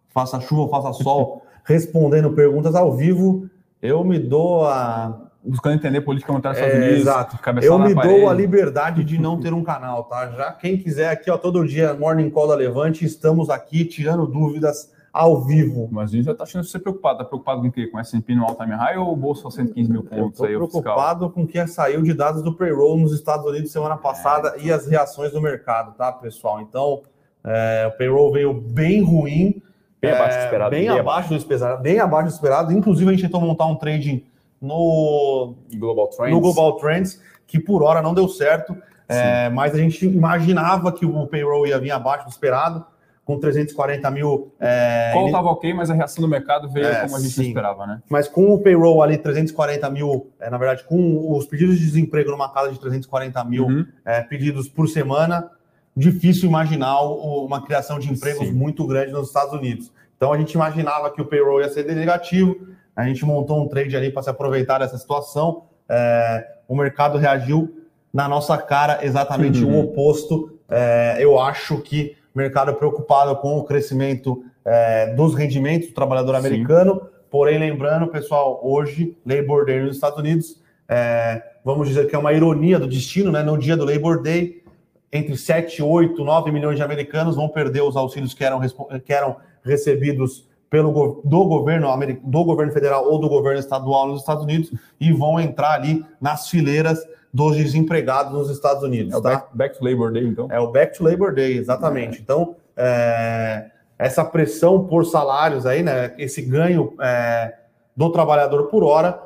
S1: faça chuva, faça sol, respondendo perguntas ao vivo. Eu me dou a.
S2: Buscando entender política monetária dos Estados é, Unidos.
S1: Exato. Eu me dou a liberdade de não ter um canal, tá? Já quem quiser aqui, ó, todo dia, Morning Call da Levante, estamos aqui tirando dúvidas ao vivo.
S2: Mas a gente já está achando você preocupado. Está preocupado com o quê? Com S&P no all-time high ou o Bolsa 115 mil pontos?
S1: Estou preocupado com o que saiu de dados do payroll nos Estados Unidos semana passada é. e as reações do mercado, tá, pessoal? Então, é, o payroll veio bem ruim.
S2: Bem abaixo do esperado.
S1: Bem, bem abaixo do esperado. Bem abaixo do esperado. Inclusive, a gente tentou montar um trading no
S2: Global Trends,
S1: no Global Trends que por hora não deu certo. É, mas a gente imaginava que o payroll ia vir abaixo do esperado com 340 mil.
S2: É, Qual estava ok, mas a reação do mercado veio é, como a gente esperava, né?
S1: Mas com o payroll ali, 340 mil, é, na verdade, com os pedidos de desemprego numa casa de 340 mil uhum. é, pedidos por semana, difícil imaginar uma criação de empregos sim. muito grande nos Estados Unidos. Então a gente imaginava que o payroll ia ser negativo, a gente montou um trade ali para se aproveitar dessa situação. É, o mercado reagiu na nossa cara exatamente uhum. o oposto. É, eu acho que mercado preocupado com o crescimento é, dos rendimentos do trabalhador americano. Sim. Porém, lembrando, pessoal, hoje, Labor Day nos Estados Unidos, é, vamos dizer que é uma ironia do destino, né? No dia do Labor Day, entre 7, 8, 9 milhões de americanos vão perder os auxílios que eram, que eram recebidos pelo do governo do governo federal ou do governo estadual nos Estados Unidos e vão entrar ali nas fileiras dos desempregados nos Estados Unidos.
S2: É o
S1: tá?
S2: back, back, to Labor Day, então?
S1: É o Back to Labor Day, exatamente. É. Então, é, essa pressão por salários aí, né? Esse ganho é, do trabalhador por hora,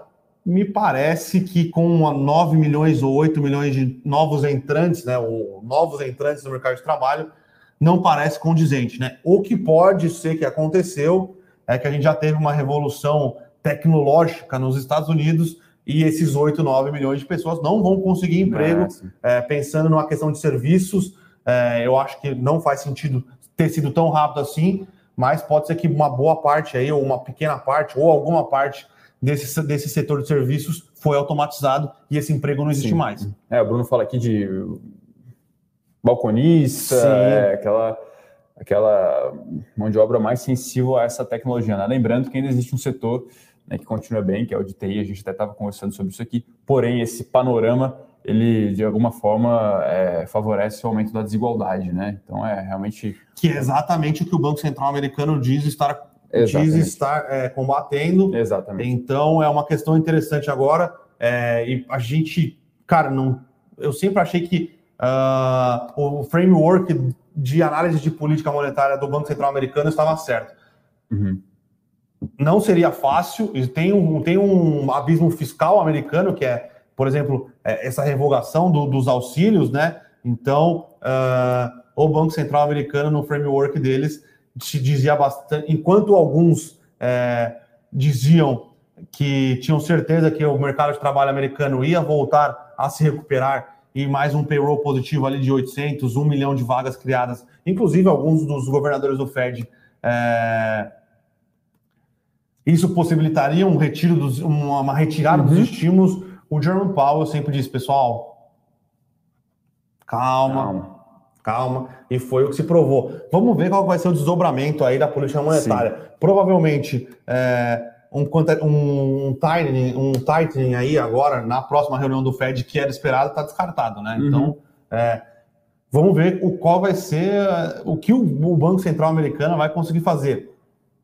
S1: me parece que com 9 milhões ou 8 milhões de novos entrantes, né? Ou novos entrantes no mercado de trabalho, não parece condizente, né? O que pode ser que aconteceu é que a gente já teve uma revolução tecnológica nos Estados Unidos e esses 8, 9 milhões de pessoas não vão conseguir emprego. É, pensando numa questão de serviços, é, eu acho que não faz sentido ter sido tão rápido assim, mas pode ser que uma boa parte aí, ou uma pequena parte, ou alguma parte desse, desse setor de serviços foi automatizado e esse emprego não existe Sim. mais.
S2: É, o Bruno fala aqui de balconista, é, aquela, aquela mão de obra mais sensível a essa tecnologia. Né? Lembrando que ainda existe um setor né, que continua bem, que é o de TI, a gente até estava conversando sobre isso aqui, porém esse panorama, ele de alguma forma é, favorece o aumento da desigualdade, né? Então é realmente...
S1: Que é exatamente o que o Banco Central americano diz estar, diz estar é, combatendo.
S2: Exatamente.
S1: Então é uma questão interessante agora, é, e a gente, cara, não, eu sempre achei que uh, o framework de análise de política monetária do Banco Central americano estava certo. Uhum não seria fácil, tem um, tem um abismo fiscal americano, que é, por exemplo, é, essa revogação do, dos auxílios, né? Então, uh, o Banco Central americano, no framework deles, se dizia bastante, enquanto alguns é, diziam que tinham certeza que o mercado de trabalho americano ia voltar a se recuperar e mais um payroll positivo ali de 800, 1 milhão de vagas criadas, inclusive alguns dos governadores do Fed é, isso possibilitaria um retiro dos, uma, uma retirada uhum. dos estímulos. O Jerome Powell sempre disse, pessoal, calma, calma, calma, e foi o que se provou. Vamos ver qual vai ser o desdobramento aí da política monetária. Sim. Provavelmente é, um, um, um, tightening, um tightening aí agora na próxima reunião do Fed que era esperado está descartado, né? Uhum. Então, é, Vamos ver o qual vai ser o que o Banco Central americano vai conseguir fazer.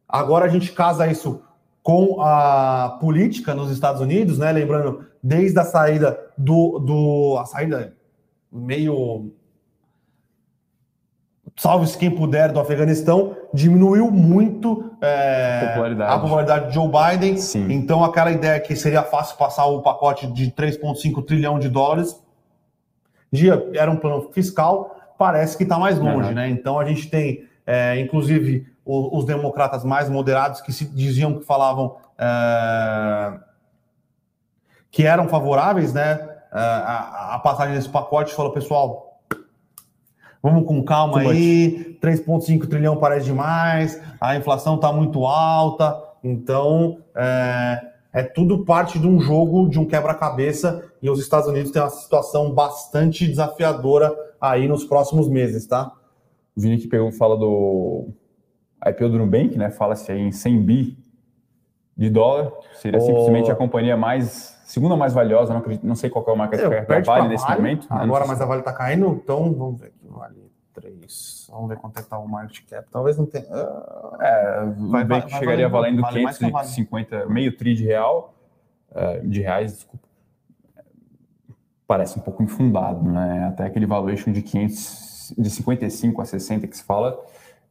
S1: Agora a gente casa isso com a política nos Estados Unidos, né? Lembrando, desde a saída do, do a saída meio salve-se quem puder do Afeganistão, diminuiu muito é, popularidade. a popularidade de Joe Biden. Sim. Então, aquela ideia que seria fácil passar o pacote de 3,5 trilhão de dólares, dia era um plano fiscal, parece que está mais longe, uhum. né? Então, a gente tem, é, inclusive, os, os, democratas mais moderados que se diziam que falavam é, que eram favoráveis, né? É, a, a passagem desse pacote, falou, pessoal, Vamos com calma aí, 3,5 trilhão parece demais, a inflação está muito alta, então é, é, tudo parte de um jogo, de um quebra-cabeça, e os Estados Unidos têm uma situação bastante desafiadora aí nos próximos meses, tá?
S2: O Vini que pegou, fala do IPO do Nubank, né? Fala-se aí em 100 bi de dólar, seria oh. simplesmente a companhia mais segunda mais valiosa, não, acredito, não sei qual é o market
S1: cap da Vale nesse vale, momento. Né? Agora, mas a Vale está caindo, então vamos ver aqui, Vale 3. Vamos ver quanto é que tá o market cap. Talvez não tenha. Uh,
S2: é, vai, vai, que chegaria valendo vale 550, vale. meio tri de real, uh, de reais, desculpa. Parece um pouco infundado, né? Até aquele valuation de 500, de 55 a 60 que se fala,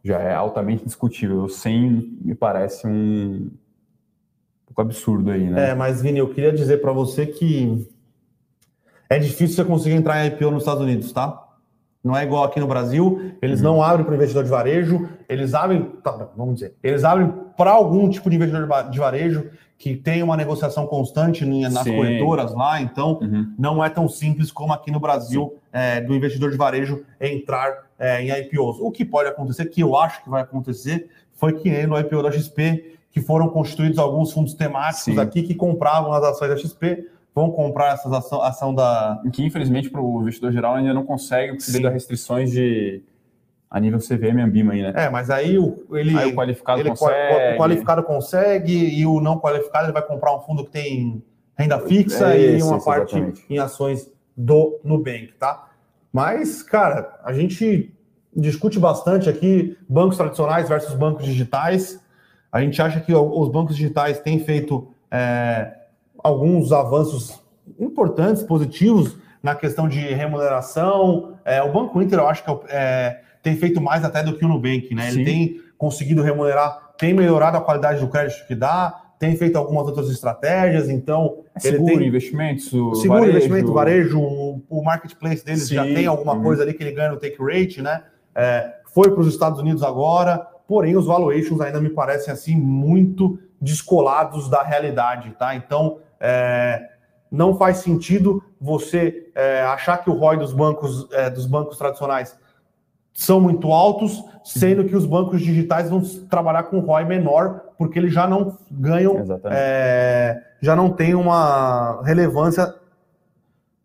S2: já é altamente discutível. 100 me parece um pouco absurdo aí, né?
S1: É, mas Vini, eu queria dizer para você que é difícil você conseguir entrar em IPO nos Estados Unidos, tá? Não é igual aqui no Brasil, eles uhum. não abrem para o investidor de varejo, eles abrem, tá, vamos dizer, eles abrem para algum tipo de investidor de varejo que tem uma negociação constante nas Sim. corretoras lá, então uhum. não é tão simples como aqui no Brasil é, do investidor de varejo entrar é, em IPOs. O que pode acontecer, que eu acho que vai acontecer, foi que no IPO da XP que foram constituídos alguns fundos temáticos Sim. aqui que compravam as ações da XP, vão comprar essas ação, ação da.
S2: Que infelizmente para o investidor geral ainda não consegue, devido a restrições de a nível CVM e Ambima aí, né?
S1: É, mas aí o, ele,
S2: aí o qualificado ele, consegue.
S1: O qualificado consegue e o não qualificado ele vai comprar um fundo que tem renda fixa é e uma parte exatamente. em ações do Nubank, tá? Mas, cara, a gente discute bastante aqui bancos tradicionais versus bancos digitais. A gente acha que os bancos digitais têm feito é, alguns avanços importantes, positivos na questão de remuneração. É, o Banco Inter, eu acho que é, é tem feito mais até do que o Nubank, né? Ele tem conseguido remunerar, tem melhorado a qualidade do crédito que dá, tem feito algumas outras estratégias, então
S2: é ele
S1: seguro
S2: tem investimentos,
S1: seguro varejo. investimento, varejo, o, o marketplace deles Sim. já tem alguma uhum. coisa ali que ele ganha no take rate, né? É, foi para os Estados Unidos agora, porém os valuations ainda me parecem assim muito descolados da realidade, tá? Então é, não faz sentido você é, achar que o ROI dos bancos é, dos bancos tradicionais são muito altos, sendo que os bancos digitais vão trabalhar com ROI menor, porque eles já não ganham, é, já não tem uma relevância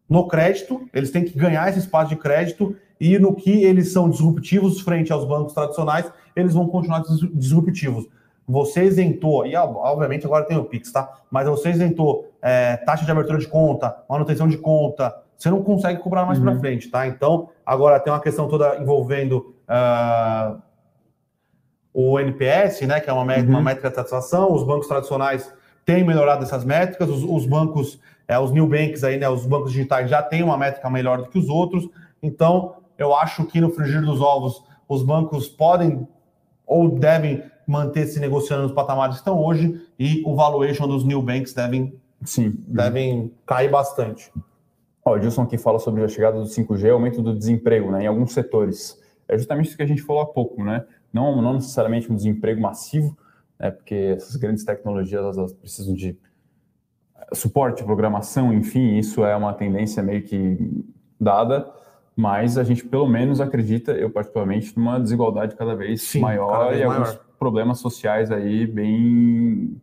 S1: no crédito, eles têm que ganhar esse espaço de crédito e no que eles são disruptivos frente aos bancos tradicionais, eles vão continuar disruptivos. Você isentou, e obviamente agora tem o Pix, tá? Mas você isentou é, taxa de abertura de conta, manutenção de conta, você não consegue cobrar mais uhum. para frente, tá? Então, agora tem uma questão toda envolvendo uh, o NPS, né? Que é uma, métrica, uhum. uma métrica de satisfação, os bancos tradicionais têm melhorado essas métricas, os, os bancos, é, os new banks aí, né? Os bancos digitais já têm uma métrica melhor do que os outros, então eu acho que no frigir dos ovos os bancos podem ou devem manter-se negociando nos patamares que estão hoje e o valuation dos new banks devem, Sim. devem cair bastante.
S2: Ó, o Gilson aqui fala sobre a chegada do 5G, aumento do desemprego né, em alguns setores. É justamente isso que a gente falou há pouco, né? Não, não necessariamente um desemprego massivo, né, porque essas grandes tecnologias elas precisam de suporte, programação, enfim, isso é uma tendência meio que dada, mas a gente pelo menos acredita, eu particularmente, numa desigualdade cada vez Sim, maior cada vez e maior. alguns problemas sociais aí bem.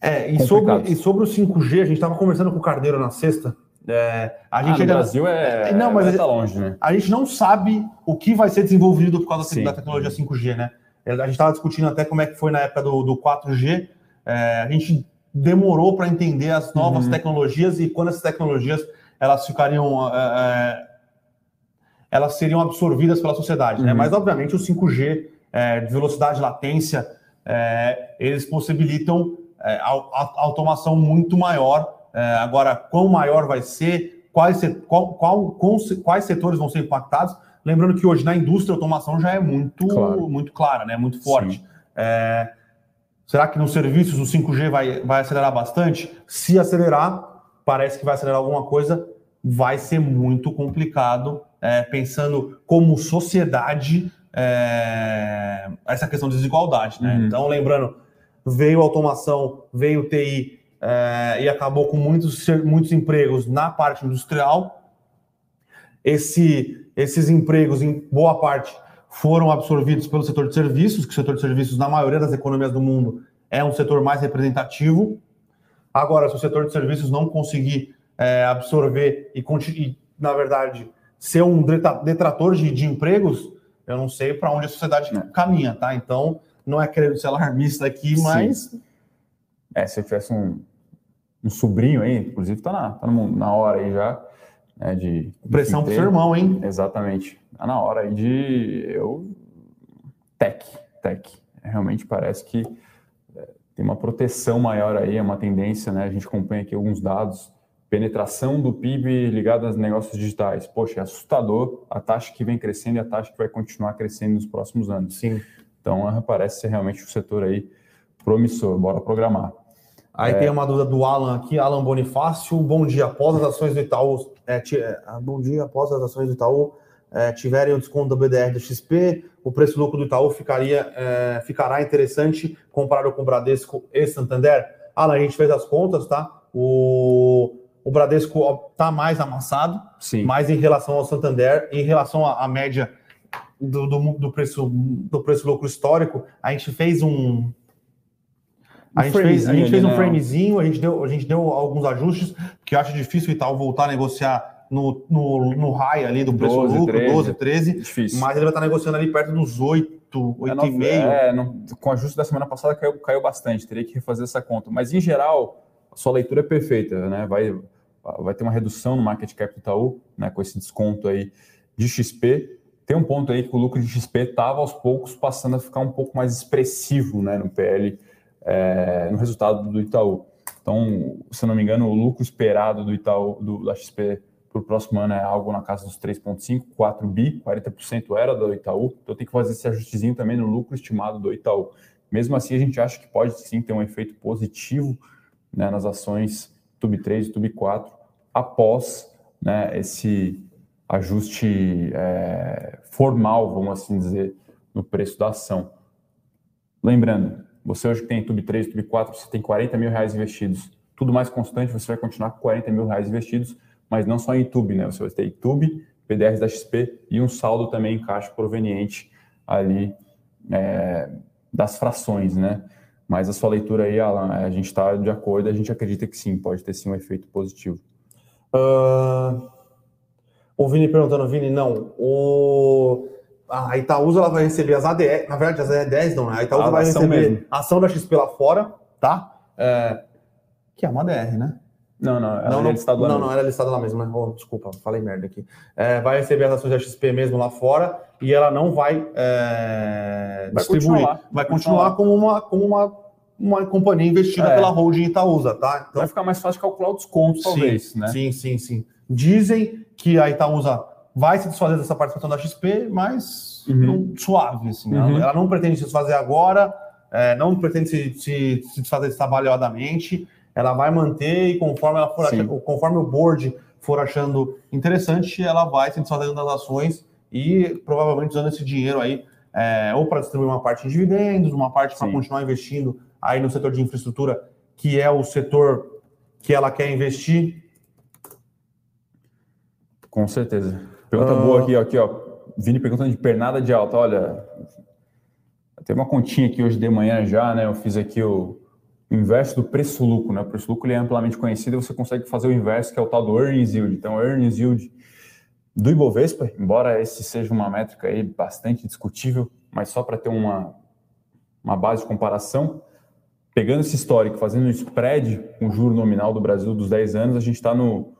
S1: É, e sobre, e sobre o 5G, a gente estava conversando com o Carneiro na sexta. É, a gente
S2: ah, ainda... Brasil é,
S1: não, mas tá longe, né? A gente não sabe o que vai ser desenvolvido por causa Sim. da tecnologia 5G, né? A gente estava discutindo até como é que foi na época do, do 4G. É, a gente demorou para entender as novas uhum. tecnologias e quando essas tecnologias elas ficariam é, é elas seriam absorvidas pela sociedade, né? uhum. né? Mas, obviamente, o 5G, é, de velocidade, latência, é, eles possibilitam é, a, a, automação muito maior. É, agora, quão maior vai ser, quais, qual, qual, quais setores vão ser impactados? Lembrando que hoje na indústria a automação já é muito, claro. muito clara, né? muito forte. É, será que nos serviços o 5G vai, vai acelerar bastante? Se acelerar, parece que vai acelerar alguma coisa, vai ser muito complicado, é, pensando como sociedade, é, essa questão de desigualdade. Né? Uhum. Então, lembrando, veio automação, veio TI é, e acabou com muitos, muitos empregos na parte industrial. Esse, esses empregos, em boa parte, foram absorvidos pelo setor de serviços, que o setor de serviços, na maioria das economias do mundo, é um setor mais representativo. Agora, se o setor de serviços não conseguir é, absorver e, e, na verdade, ser um detrator de, de empregos, eu não sei para onde a sociedade é. caminha, tá? Então, não é querendo ser alarmista aqui, mas.
S2: É, se eu tivesse um, um sobrinho aí, inclusive tá na, tá na hora aí já, né, de.
S1: Pressão pro seu irmão, hein?
S2: Exatamente. Tá na hora aí de. Eu. Tech, tech. Realmente parece que é, tem uma proteção maior aí, é uma tendência, né? A gente acompanha aqui alguns dados. Penetração do PIB ligado aos negócios digitais. Poxa, é assustador a taxa que vem crescendo e a taxa que vai continuar crescendo nos próximos anos.
S1: Sim.
S2: Então, parece ser realmente um setor aí promissor. Bora programar.
S1: Aí é... tem uma dúvida do Alan aqui, Alan Bonifácio. Bom dia, após as ações do Itaú. É, é ah, bom dia, após as ações do Itaú é, tiverem o desconto do BDR do XP, o preço lucro do Itaú ficaria, é, ficará interessante comparado com o Bradesco e Santander. Alan, a gente fez as contas, tá? O, o Bradesco está mais amassado,
S2: Sim.
S1: mas em relação ao Santander, em relação à, à média do, do, do, preço do preço lucro histórico, a gente fez um. A gente fez, a gente fez um né? framezinho, a gente, deu, a gente deu alguns ajustes, porque eu acho difícil e tal voltar a negociar no, no, no high ali do preço 12, lucro, 13, 12, 13. Difícil. Mas ele vai estar negociando ali perto dos 8, 8,5.
S2: É, é, com o ajuste da semana passada caiu, caiu bastante, teria que refazer essa conta. Mas em geral, a sua leitura é perfeita, né? Vai, vai ter uma redução no market cap do Itaú, né? Com esse desconto aí de XP tem um ponto aí que o lucro de XP estava aos poucos passando a ficar um pouco mais expressivo né, no PL, é, no resultado do Itaú. Então, se não me engano, o lucro esperado do Itaú, do, da XP para o próximo ano é algo na casa dos 3,5, 4 bi, 40% era do Itaú. Então, tem que fazer esse ajustezinho também no lucro estimado do Itaú. Mesmo assim, a gente acha que pode sim ter um efeito positivo né, nas ações TUB 3 e TUB 4 após né, esse ajuste é, formal, vamos assim dizer, no preço da ação. Lembrando, você hoje que tem TUB 3, TUB 4, você tem 40 mil reais investidos. Tudo mais constante, você vai continuar com 40 mil reais investidos, mas não só em TUB, né? Você vai ter TUB, PDRs da XP e um saldo também em caixa proveniente ali é, das frações, né? Mas a sua leitura aí, Alan, a gente está de acordo, a gente acredita que sim, pode ter sim um efeito positivo.
S1: Uh, o Vini perguntando, Vini, não, o... a Itaúsa ela vai receber as ADS, na verdade as ADS não, né? A Itaúsa a vai receber mesmo. a ação da XP lá fora, tá? É... Que é uma ADR, né?
S2: Não, não,
S1: ela não, é listada lá Não, mesmo. não, era listada lá mesmo, né? Oh, desculpa, falei merda aqui. É, vai receber as ações da XP mesmo lá fora e ela não vai, é, vai distribuir. Continuar. Vai continuar, como uma, como uma, uma companhia investida é. pela holding Itaúsa, tá?
S2: Então, vai ficar mais fácil calcular o desconto, talvez,
S1: sim,
S2: né?
S1: Sim, sim, sim. Dizem que a Itaúsa vai se desfazer dessa participação da XP, mas uhum. não, suave. Assim, uhum. ela, ela, não pretende se desfazer agora, é, não pretende se, se, se desfazer trabalhadamente. Ela vai manter e conforme, ela for achando, conforme o board for achando interessante, ela vai se desfazendo das ações e provavelmente usando esse dinheiro aí é, ou para distribuir uma parte em dividendos, uma parte para continuar investindo aí no setor de infraestrutura, que é o setor que ela quer investir
S2: com certeza. Pergunta uh... boa aqui, ó, aqui, ó. Vini perguntando de pernada de alta. Olha, tem uma continha aqui hoje de manhã já, né? Eu fiz aqui o inverso do preço-lucro, né? O preço-lucro é amplamente conhecido e você consegue fazer o inverso, que é o tal do earnings yield. Então, earnings yield do Ibovespa, embora esse seja uma métrica aí bastante discutível, mas só para ter uma, uma base de comparação, pegando esse histórico, fazendo um spread com o juro nominal do Brasil dos 10 anos, a gente está no,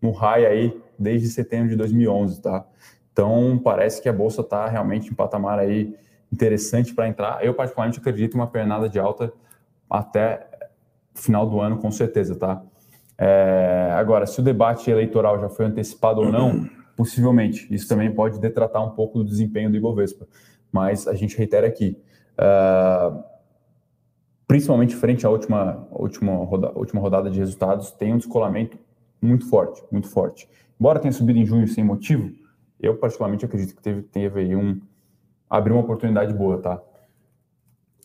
S2: no high aí desde setembro de 2011, tá? Então, parece que a bolsa está realmente em patamar aí interessante para entrar. Eu, particularmente, acredito em uma pernada de alta até final do ano, com certeza, tá? É, agora, se o debate eleitoral já foi antecipado ou não, possivelmente. Isso também pode detratar um pouco do desempenho do Ibovespa. Mas a gente reitera aqui, uh, principalmente frente à última, última, roda, última rodada de resultados, tem um descolamento muito forte, muito forte. Embora tenha subido em junho sem motivo, eu particularmente acredito que teve, teve aí um abriu uma oportunidade boa, tá?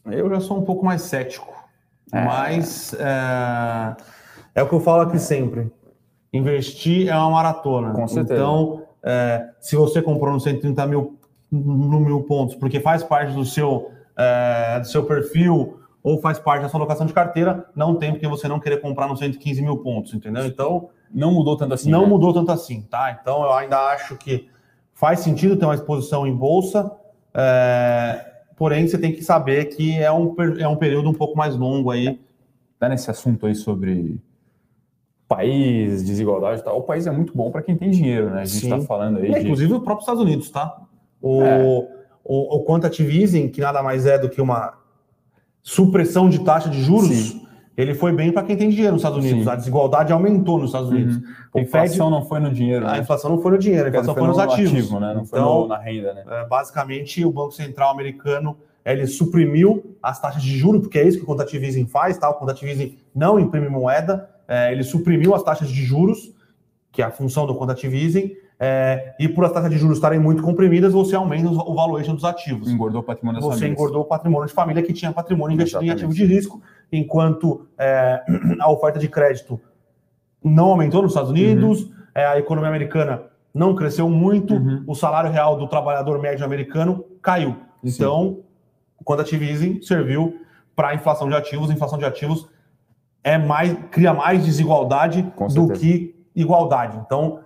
S1: Eu já sou um pouco mais cético, é... mas é, é, o que eu falo aqui sempre. Investir é uma maratona.
S2: Com certeza.
S1: Então, é, se você comprou no 130 mil, no mil pontos, porque faz parte do seu, é, do seu perfil ou faz parte da sua locação de carteira, não tem porque você não querer comprar no 115 mil pontos, entendeu? Então,
S2: não mudou tanto assim.
S1: Não né? mudou tanto assim, tá? Então, eu ainda acho que faz sentido ter uma exposição em bolsa, é, porém você tem que saber que é um, é um período um pouco mais longo aí.
S2: Tá nesse assunto aí sobre país, desigualdade e tal. O país é muito bom para quem tem dinheiro, né? A gente está falando aí.
S1: É, de... Inclusive o próprio Estados Unidos, tá? O, é. o, o quantitative easing, que nada mais é do que uma supressão de taxa de juros. Sim ele foi bem para quem tem dinheiro nos Estados Unidos. Sim. A desigualdade aumentou nos Estados Unidos. Uhum.
S2: A inflação Fed... não foi no dinheiro.
S1: A né? inflação não foi no dinheiro, a inflação foi, foi nos ativos. Ativo,
S2: né? Não foi então, no, na renda. Né?
S1: É, basicamente, o Banco Central americano ele suprimiu as taxas de juros, porque é isso que o easing faz, tá? O easing não imprime moeda, é, ele suprimiu as taxas de juros, que é a função do easing, é, e por as taxas de juros estarem muito comprimidas, você aumenta o valuation dos ativos.
S2: Engordou o patrimônio
S1: das Você famílias. engordou o patrimônio de família que tinha patrimônio investido Exatamente. em ativo de risco, enquanto é, a oferta de crédito não aumentou nos Estados Unidos, uhum. é, a economia americana não cresceu muito, uhum. o salário real do trabalhador médio americano caiu. Então, Sim. o quantitative easing serviu para a inflação de ativos. A inflação de ativos é mais cria mais desigualdade do que igualdade. Então,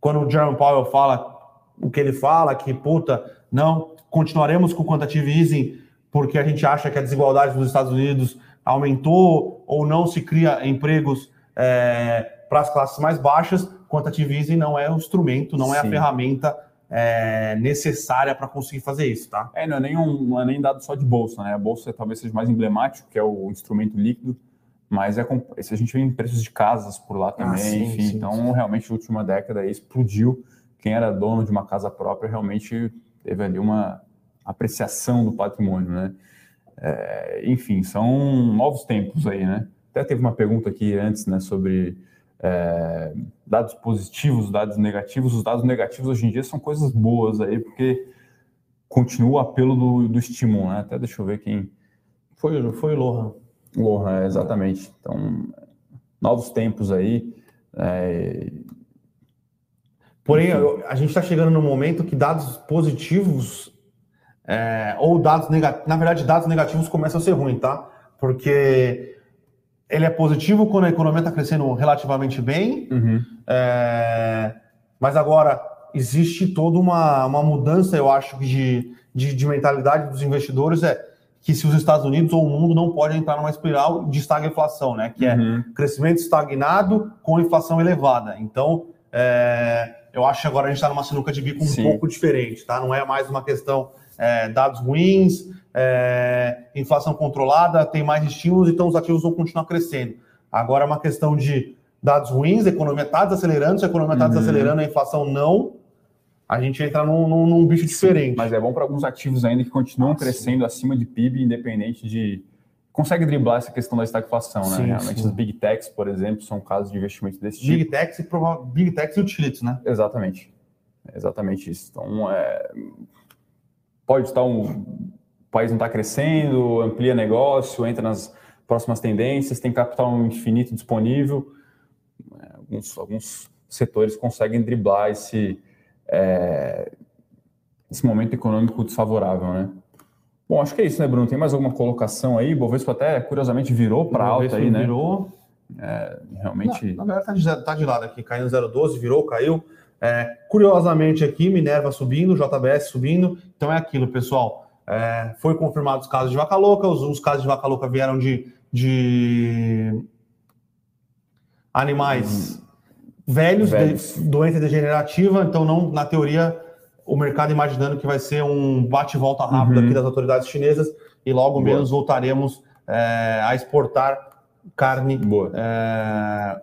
S1: quando o Jerome Powell fala o que ele fala, que puta, não, continuaremos com o quantitative easing porque a gente acha que a desigualdade nos Estados Unidos aumentou ou não se cria empregos é, para as classes mais baixas, quantitative easing não é o instrumento, não é Sim. a ferramenta é, necessária para conseguir fazer isso, tá?
S2: É, não é, nem um, não é nem dado só de bolsa, né? A bolsa talvez seja mais emblemático, que é o instrumento líquido, mas é se a gente vê em preços de casas por lá também, ah, sim, enfim, sim, então sim. realmente na última década aí explodiu. Quem era dono de uma casa própria realmente teve ali uma apreciação do patrimônio, né? É, enfim, são novos tempos aí, né? Até teve uma pergunta aqui antes, né, sobre é, dados positivos, dados negativos. Os dados negativos hoje em dia são coisas boas aí, porque continua o apelo do, do estímulo, né? Até deixa eu ver quem.
S1: Foi, foi Lohan.
S2: Lohan, é, exatamente. Então, novos tempos aí. É...
S1: Porém, a gente está chegando no momento que dados positivos é, ou dados negativos, na verdade, dados negativos começam a ser ruins, tá? Porque ele é positivo quando a economia está crescendo relativamente bem, uhum. é, mas agora existe toda uma, uma mudança, eu acho, de, de, de mentalidade dos investidores, é que se os Estados Unidos ou o mundo não podem entrar numa espiral de estagflação, né? Que é uhum. é crescimento estagnado com inflação elevada. Então, é, eu acho que agora a gente está numa sinuca de bico um Sim. pouco diferente, tá? Não é mais uma questão é, dados ruins, é, inflação controlada, tem mais estímulos, então os ativos vão continuar crescendo. Agora é uma questão de dados ruins, a economia está desacelerando, se a economia está uhum. desacelerando, a inflação não, a gente entra num, num, num bicho diferente. Sim,
S2: mas é bom para alguns ativos ainda que continuam ah, crescendo sim. acima de PIB, independente de. Consegue driblar essa questão da estagflação, né? Sim, Realmente as Big Techs, por exemplo, são casos de investimento desse
S1: Big tipo. Techs e Big Techs e utilities, né?
S2: Exatamente. Exatamente isso. Então, é... pode estar um. O país não está crescendo, amplia negócio, entra nas próximas tendências, tem capital infinito disponível. É, alguns, alguns setores conseguem driblar esse é, esse momento econômico desfavorável, né? Bom, acho que é isso, né, Bruno? Tem mais alguma colocação aí? Bovespa até, curiosamente, virou para alta aí, né?
S1: Virou.
S2: É, realmente...
S1: Não, na verdade, está de, tá de lado aqui, caindo 0,12, virou, caiu. É, curiosamente aqui, Minerva subindo, JBS subindo. Então é aquilo, pessoal. É, foi confirmado os casos de vaca louca, os, os casos de vaca louca vieram de, de animais... Hum velhos, velhos. De, doença degenerativa, então não, na teoria, o mercado imaginando que vai ser um bate-volta rápido
S2: Uhum.
S1: aqui das autoridades chinesas e logo
S2: Boa.
S1: menos voltaremos é, a exportar carne
S2: Boa.
S1: é,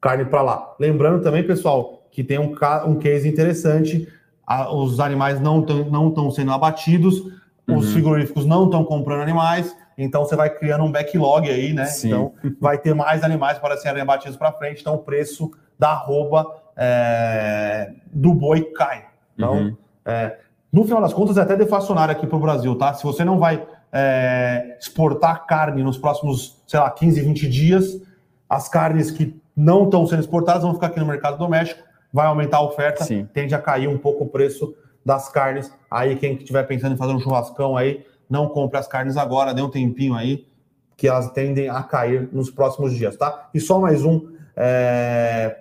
S1: carne para lá. Lembrando também, pessoal, que tem um, um case interessante. a- os animais não estão não tão sendo abatidos, os
S2: Uhum.
S1: frigoríficos não estão comprando animais, então você vai criando um backlog aí, né?
S2: Sim.
S1: Então vai ter mais animais para serem abatidos para frente, então o preço da arroba é, do boi cai. Então,
S2: Uhum.
S1: é, no final das contas, é até deflacionário aqui para o Brasil, tá? Se você não vai é, exportar carne nos próximos, sei lá, 15, 20 dias, as carnes que não estão sendo exportadas vão ficar aqui no mercado doméstico, vai aumentar a oferta,
S2: Sim.
S1: tende a cair um pouco o preço das carnes. Aí, quem estiver pensando em fazer um churrascão aí, não compre as carnes agora, dê um tempinho aí, que elas tendem a cair nos próximos dias, tá? E só mais um. é,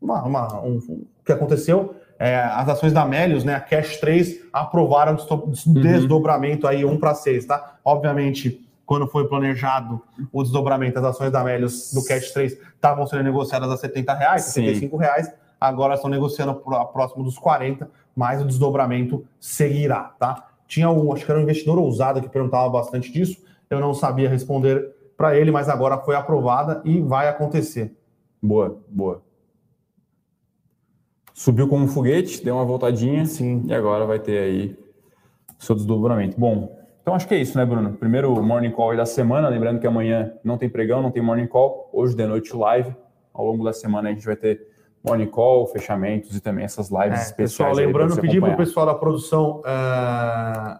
S1: uma- uma- um- o que aconteceu? É, as ações da Melius, né, a Cash 3, aprovaram desto- desdobramento aí 1 para 6, tá? Obviamente, quando foi planejado o desdobramento das ações da Melius do Cash 3, estavam sendo negociadas a 70 reais,
S2: Sim.
S1: 75 reais, agora estão negociando próximo dos 40, mas o desdobramento seguirá, tá? Tinha um, acho que era um investidor ousado que perguntava bastante disso, eu não sabia responder para ele, mas agora foi aprovada e vai acontecer.
S2: Boa, boa. Subiu como um foguete, deu uma voltadinha
S1: Sim.
S2: e agora vai ter aí o seu desdobramento. Bom, então acho que é isso, né, Bruno? Primeiro morning call da semana, lembrando que amanhã não tem pregão, não tem morning call, hoje de noite live. Ao longo da semana a gente vai ter morning call, fechamentos e também essas lives
S1: É,
S2: especiais.
S1: pessoal, lembrando, pedir para o pessoal da produção, é,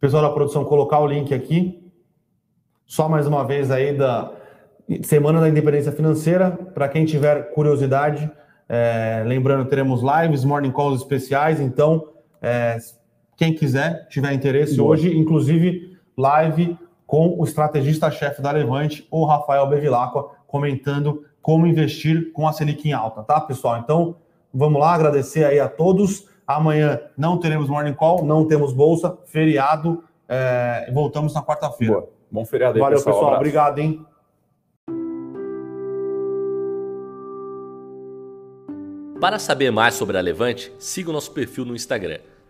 S1: pessoal da produção colocar o link aqui. Só mais uma vez aí da Semana da Independência Financeira, para quem tiver curiosidade, é, lembrando, teremos lives, morning calls especiais, então é, quem quiser, tiver interesse
S2: Boa.
S1: hoje, inclusive live com o estrategista-chefe da Levante, o Rafael Bevilacqua, comentando como investir com a Selic em alta, tá, pessoal? Então, vamos lá, agradecer aí a todos. Amanhã não teremos morning call, não temos bolsa, feriado, é, voltamos na quarta-feira.
S2: Boa. Bom feriado aí,
S1: Valeu,
S2: pessoal.
S1: pessoal.
S2: Abraço.
S1: Obrigado, hein?
S3: Para saber mais sobre a Levante, siga o nosso perfil no Instagram,